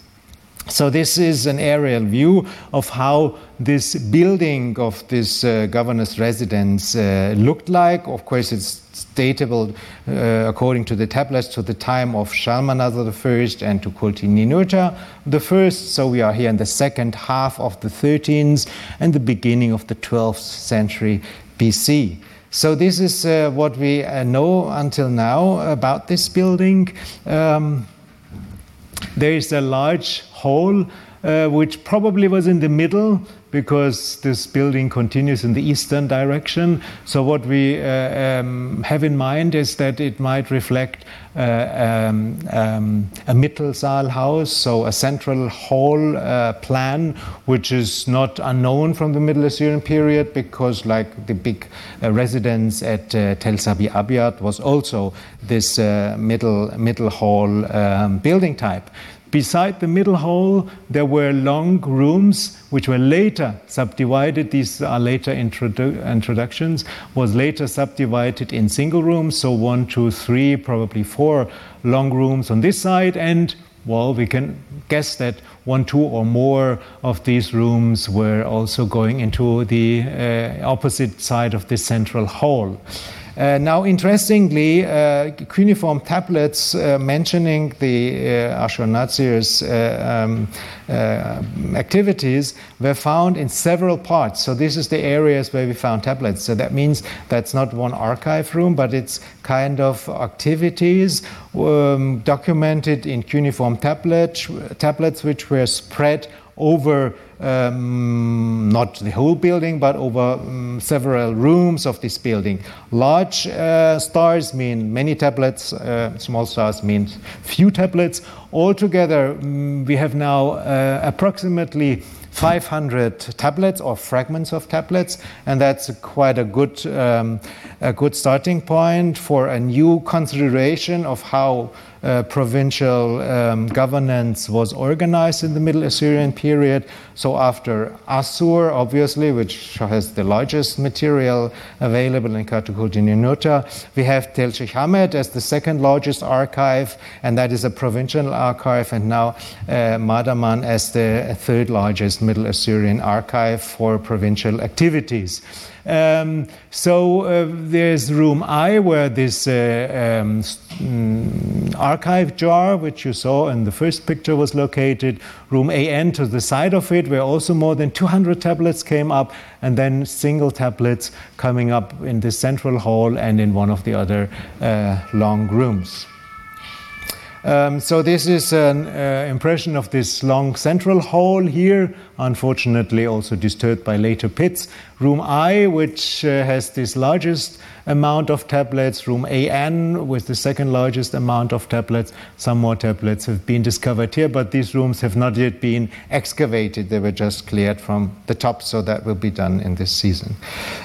So this is an aerial view of how this building of this uh, governor's residence uh, looked like. Of course, it's datable uh, according to the tablets to the time of Shalmaneser I and to Kulti Ninurta I. So we are here in the second half of the 13th and the beginning of the 12th century BC. So this is uh, what we uh, know until now about this building. Um, there is a large hall uh, which probably was in the middle because this building continues in the eastern direction. So, what we uh, um, have in mind is that it might reflect uh, um, um, a Mittelsaal house, so a central hall uh, plan, which is not unknown from the Middle Assyrian period because, like the big uh, residence at uh, Tel Sabi Abyad, was also this uh, middle, middle hall um, building type. Beside the middle hall, there were long rooms which were later subdivided. These are later introdu introductions, was later subdivided in single rooms. So one, two, three, probably four long rooms on this side. And well, we can guess that one, two, or more of these rooms were also going into the uh, opposite side of the central hall. Uh, now, interestingly, uh, cuneiform tablets uh, mentioning the uh, Ashurnasir's uh, um, activities were found in several parts. So, this is the areas where we found tablets. So, that means that's not one archive room, but it's kind of activities um, documented in cuneiform tablet, tablets which were spread over um, not the whole building, but over um, several rooms of this building. Large uh, stars mean many tablets, uh, small stars mean few tablets. Altogether, um, we have now uh, approximately 500 tablets or fragments of tablets, and that's quite a good, um, a good starting point for a new consideration of how uh, provincial um, governance was organized in the Middle Assyrian period. So, after Assur, obviously, which has the largest material available in Katakulti we have Tel Sheikh as the second largest archive, and that is a provincial archive, and now uh, Mardaman as the third largest Middle Assyrian archive for provincial activities. Um, so uh, there's room I where this uh, um, mm, archive jar, which you saw in the first picture, was located. Room AN to the side of it, where also more than 200 tablets came up, and then single tablets coming up in the central hall and in one of the other uh, long rooms. Um, so this is an uh, impression of this long central hall here, unfortunately also disturbed by later pits. Room I, which uh, has this largest amount of tablets, room AN with the second largest amount of tablets. Some more tablets have been discovered here, but these rooms have not yet been excavated. They were just cleared from the top, so that will be done in this season.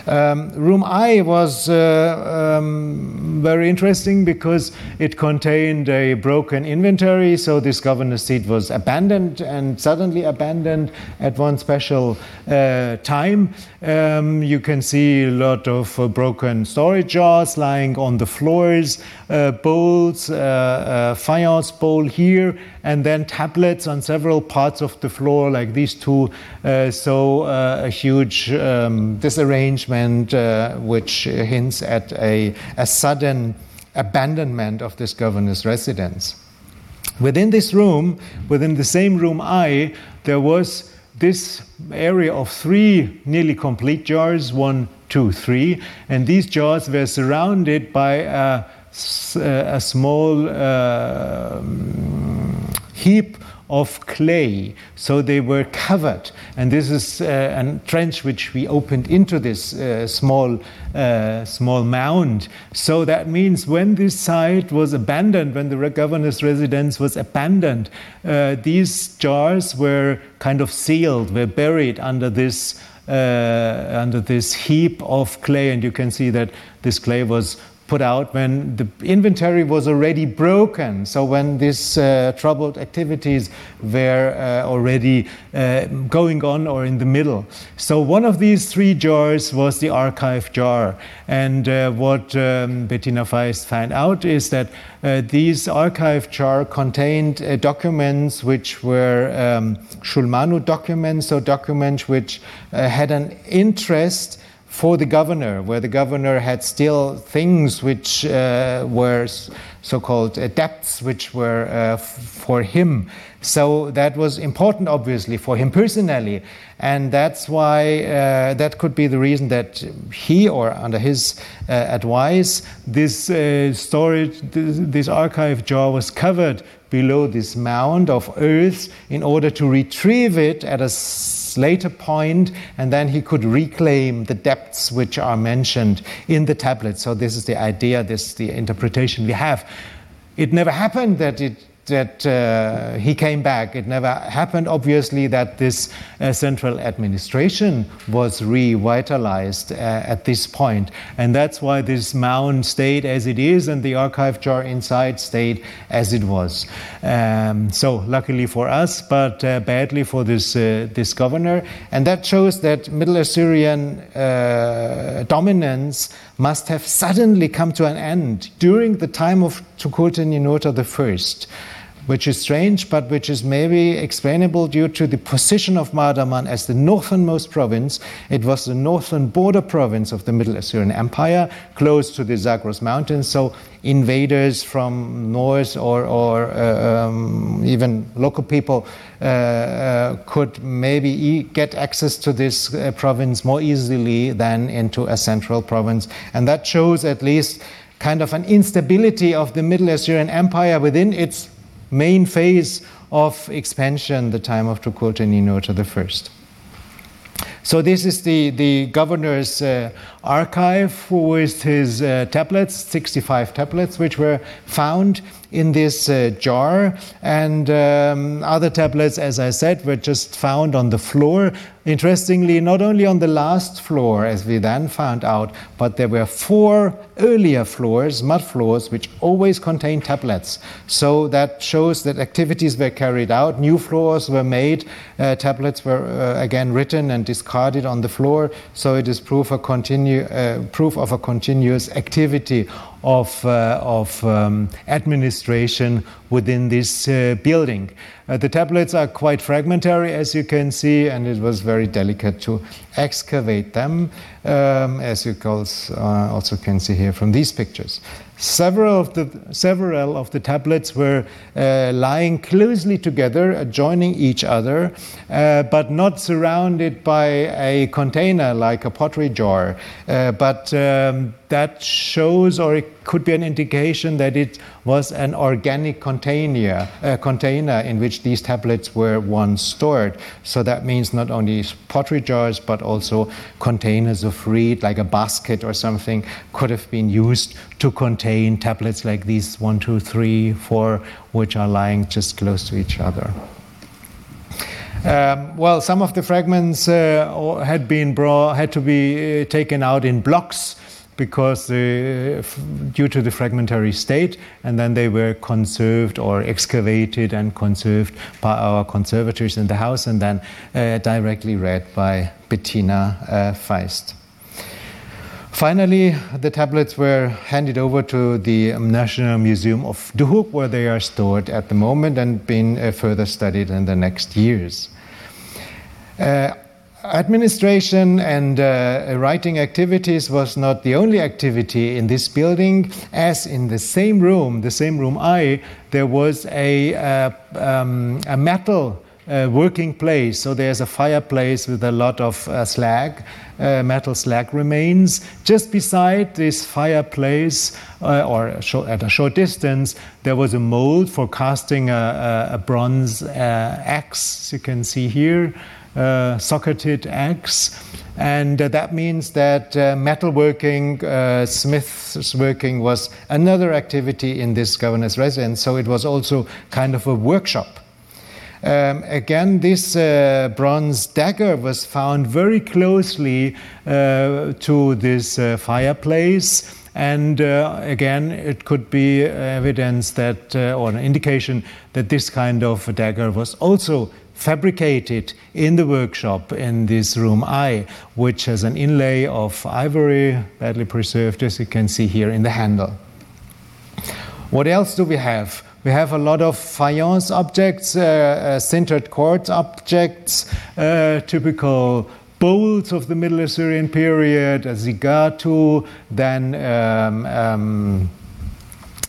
Um, room I was uh, um, very interesting because it contained a broken inventory, so this governor's seat was abandoned and suddenly abandoned at one special uh, time. Um, you can see a lot of uh, broken storage jars lying on the floors, uh, bowls, uh, uh, faience bowl here, and then tablets on several parts of the floor, like these two. So a huge um, disarrangement, which hints at a, a sudden abandonment of this governor's residence. Within this room, within the same room I, there was this area of three nearly complete jars one, two, three, and these jars were surrounded by a, a small uh, heap of clay. So they were covered. And this is uh, a trench which we opened into this uh, small, uh, small mound. So that means when this site was abandoned, when the governor's residence was abandoned, uh, these jars were kind of sealed, were buried under this. Uh, under this heap of clay, and you can see that this clay was put out when the inventory was already broken. So when these uh, troubled activities were uh, already uh, going on or in the middle. So one of these three jars was the archive jar. And uh, what um, Betina Faist found out is that uh, these archive jar contained uh, documents which were um, Shulmanu documents, so documents which had an interest for the governor, where the governor had still things which uh, were so called uh, debts which were uh, for him. So that was important, obviously, for him personally. And that's why uh, that could be the reason that he, or under his uh, advice, this uh, storage, this, this archive jar was covered below this mound of earth in order to retrieve it at a later point, and then he could reclaim the depths which are mentioned in the tablet. So this is the idea, this is the interpretation we have. It never happened that it that uh, he came back. It never happened, obviously, that this uh, central administration was revitalized uh, at this point. And that's why this mound stayed as it is and the archive jar inside stayed as it was. Um, so, luckily for us, but uh, badly for this, uh, this governor. And that shows that Middle Assyrian uh, dominance must have suddenly come to an end during the time of Tukulti Ninurta I which is strange, but which is maybe explainable due to the position of Mardaman as the northernmost province. It was the northern border province of the Middle Assyrian Empire, close to the Zagros Mountains. So invaders from north or, or uh, um, even local people uh, uh, could maybe e get access to this uh, province more easily than into a central province. And that shows at least kind of an instability of the Middle Assyrian Empire within its main phase of expansion, the time of Tukulti-Ninurta I. So this is the, the governor's uh, archive with his uh, tablets, 65 tablets, which were found in this uh, jar. And um, other tablets, as I said, were just found on the floor. Interestingly, not only on the last floor, as we then found out, but there were four earlier floors, mud floors, which always contained tablets. So that shows that activities were carried out, new floors were made, uh, tablets were uh, again written and discarded on the floor. So it is proof, continu- uh, proof of a continuous activity of, uh, of um, administration within this uh, building. Uh, the tablets are quite fragmentary, as you can see, and it was very delicate to excavate them, um, as you also can see here from these pictures. Several of the, several of the tablets were uh, lying closely together, adjoining each other, uh, but not surrounded by a container like a pottery jar. Uh, but um, that shows, or it could be an indication that it was an organic container, container in which these tablets were once stored. So that means not only pottery jars, but also containers of reed, like a basket or something, could have been used to contain tablets like these one, two, three, four, which are lying just close to each other. Um, well, some of the fragments uh, had been brought, had to be uh, taken out in blocks because the, due to the fragmentary state, and then they were conserved or excavated and conserved by our conservators in the house, and then uh, directly read by Betina uh, Faist. Finally, the tablets were handed over to the National Museum of Duhok, where they are stored at the moment and been uh, further studied in the next years. Uh, Administration and uh, writing activities was not the only activity in this building, as in the same room, the same room I, there was a, uh, um, a metal uh, working place. So there's a fireplace with a lot of uh, slag, uh, metal slag remains. Just beside this fireplace, or at a short distance, there was a mold for casting a, a, a bronze axe, you can see here uh, socketed axe. And uh, that means that uh, metalworking, uh, smith's working was another activity in this governor's residence. So it was also kind of a workshop. Um, again, this uh, bronze dagger was found very closely uh, to this fireplace. And uh, again, it could be evidence that, uh, or an indication that this kind of dagger was also fabricated in the workshop in this room I, which has an inlay of ivory, badly preserved, as you can see here in the handle. What else do we have? We have a lot of faience objects, uh, uh, sintered quartz objects, uh, typical bowls of the Middle Assyrian period, a zigatu, then um, um,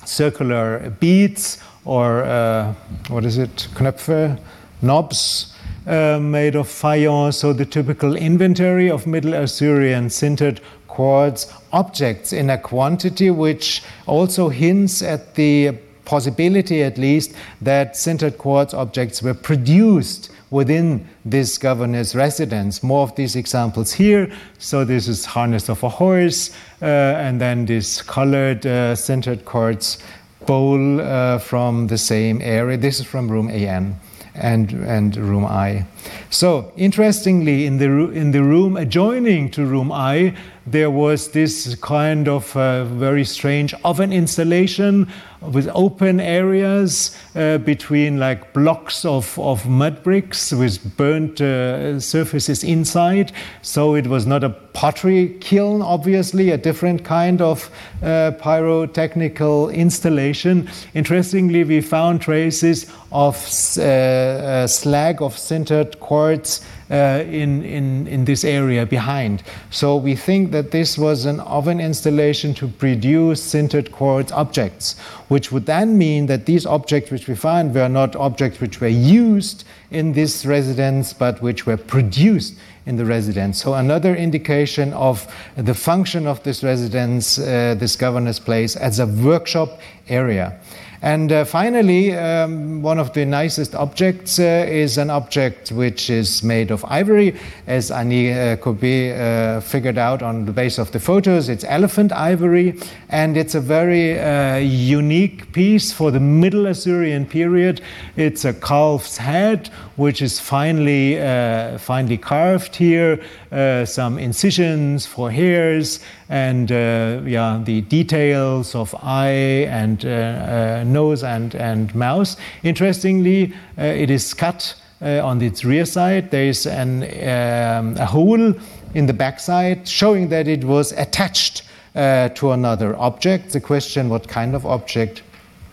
circular beads, or uh, what is it, knöpfe? knobs uh, made of faience, so the typical inventory of Middle Assyrian sintered quartz objects in a quantity which also hints at the possibility, at least, that sintered quartz objects were produced within this governor's residence. More of these examples here. So this is harness of a horse, uh, and then this colored uh, sintered quartz bowl uh, from the same area. This is from room AN and, and room I. So, interestingly, in the, in the room adjoining to room I, there was this kind of uh, very strange oven installation with open areas uh, between like blocks of, of mud bricks with burnt uh, surfaces inside. So it was not a pottery kiln, obviously, a different kind of uh, pyrotechnical installation. Interestingly, we found traces of uh, slag of sintered quartz in, in, in this area behind. So we think that this was an oven installation to produce sintered quartz objects, which would then mean that these objects which we found were not objects which were used in this residence, but which were produced in the residence. So another indication of the function of this residence, uh, this governor's place, as a workshop area. And uh, finally, um, one of the nicest objects uh, is an object which is made of ivory, as Annie uh, Caubet uh, figured out on the base of the photos. It's elephant ivory, and it's a very uh, unique piece for the Middle Assyrian period. It's a calf's head, which is finely, uh, finely carved here, some incisions for hairs, and yeah, the details of eye and nose and, and mouth. Interestingly, uh, it is cut uh, on its rear side. There is an, um, a hole in the back side showing that it was attached uh, to another object. The question, what kind of object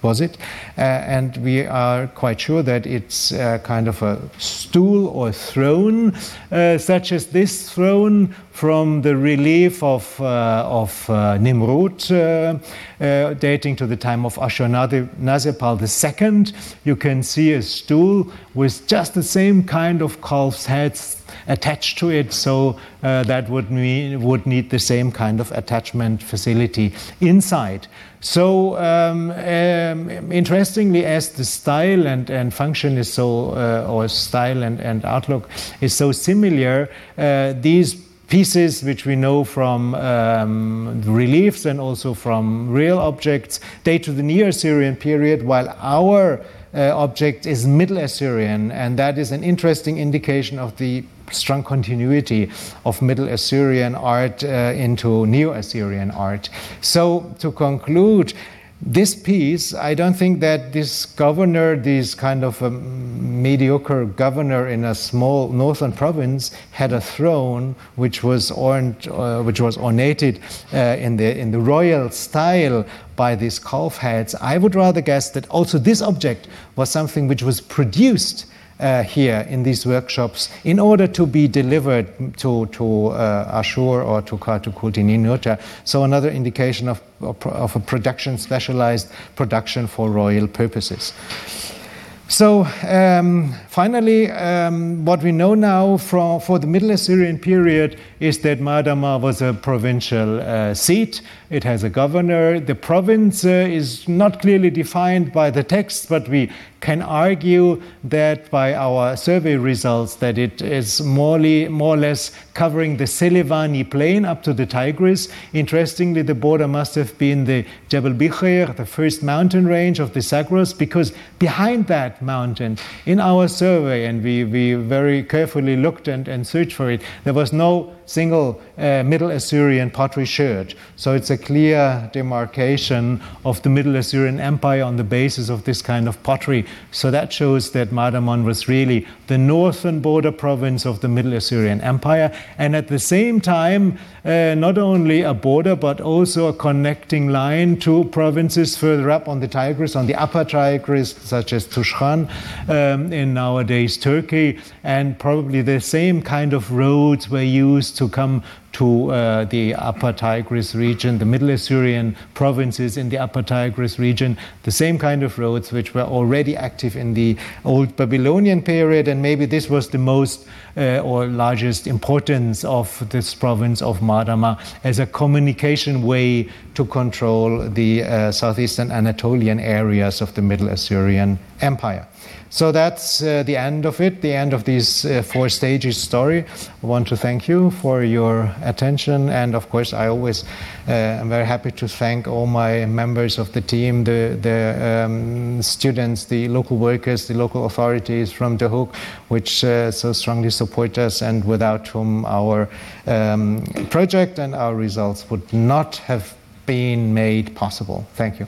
was it? Uh, and we are quite sure that it's uh, kind of a stool or throne, uh, such as this throne from the relief of, uh, of uh, Nimrud, uh, dating to the time of Ashurnasirpal II. You can see a stool with just the same kind of calf's heads attached to it, so that would, mean, would need the same kind of attachment facility inside. So, um, um, interestingly, as the style and, and function is so, uh, or style and, and outlook is so similar, uh, these pieces which we know from um, reliefs and also from real objects date to the Neo Assyrian period, while our uh, object is Middle Assyrian, and that is an interesting indication of the strong continuity of Middle Assyrian art uh, into Neo Assyrian art. So, to conclude, this piece, I don't think that this governor, this kind of mediocre governor in a small northern province, had a throne which was orned, uh, which was ornated uh, in the in the royal style by these calf heads. I would rather guess that also this object was something which was produced uh, here in these workshops in order to be delivered to, to uh, Ashur or to Kartukulti So another indication of, of a production, specialized production for royal purposes. So um, finally, um, what we know now for the Middle Assyrian period is that Mardaman was a provincial uh, seat. It has a governor. The province uh, is not clearly defined by the text, but we can argue that by our survey results that it is more, more or less covering the Selivani plain up to the Tigris. Interestingly, the border must have been the Jebel Bikhr, the first mountain range of the Zagros, because behind that mountain, in our survey, and we, we very carefully looked and, and searched for it, there was no single uh, Middle Assyrian pottery sherd. So it's a clear demarcation of the Middle Assyrian Empire on the basis of this kind of pottery. So that shows that Mardaman was really the northern border province of the Middle Assyrian Empire, and at the same time, uh, not only a border but also a connecting line to provinces further up on the Tigris, on the upper Tigris, such as Tushhan um, in nowadays Turkey, and probably the same kind of roads were used to come to uh, the Upper Tigris region, the Middle Assyrian provinces in the Upper Tigris region, the same kind of roads which were already active in the Old Babylonian period, and maybe this was the most uh, or largest importance of this province of Mardaman as a communication way to control the uh, southeastern Anatolian areas of the Middle Assyrian Empire. So that's uh, the end of it, the end of this uh, four stages story. I want to thank you for your attention, and of course, I always uh, am very happy to thank all my members of the team, the, the um, students, the local workers, the local authorities from Duhok, which uh, so strongly support us, and without whom our um, project and our results would not have been made possible. Thank you.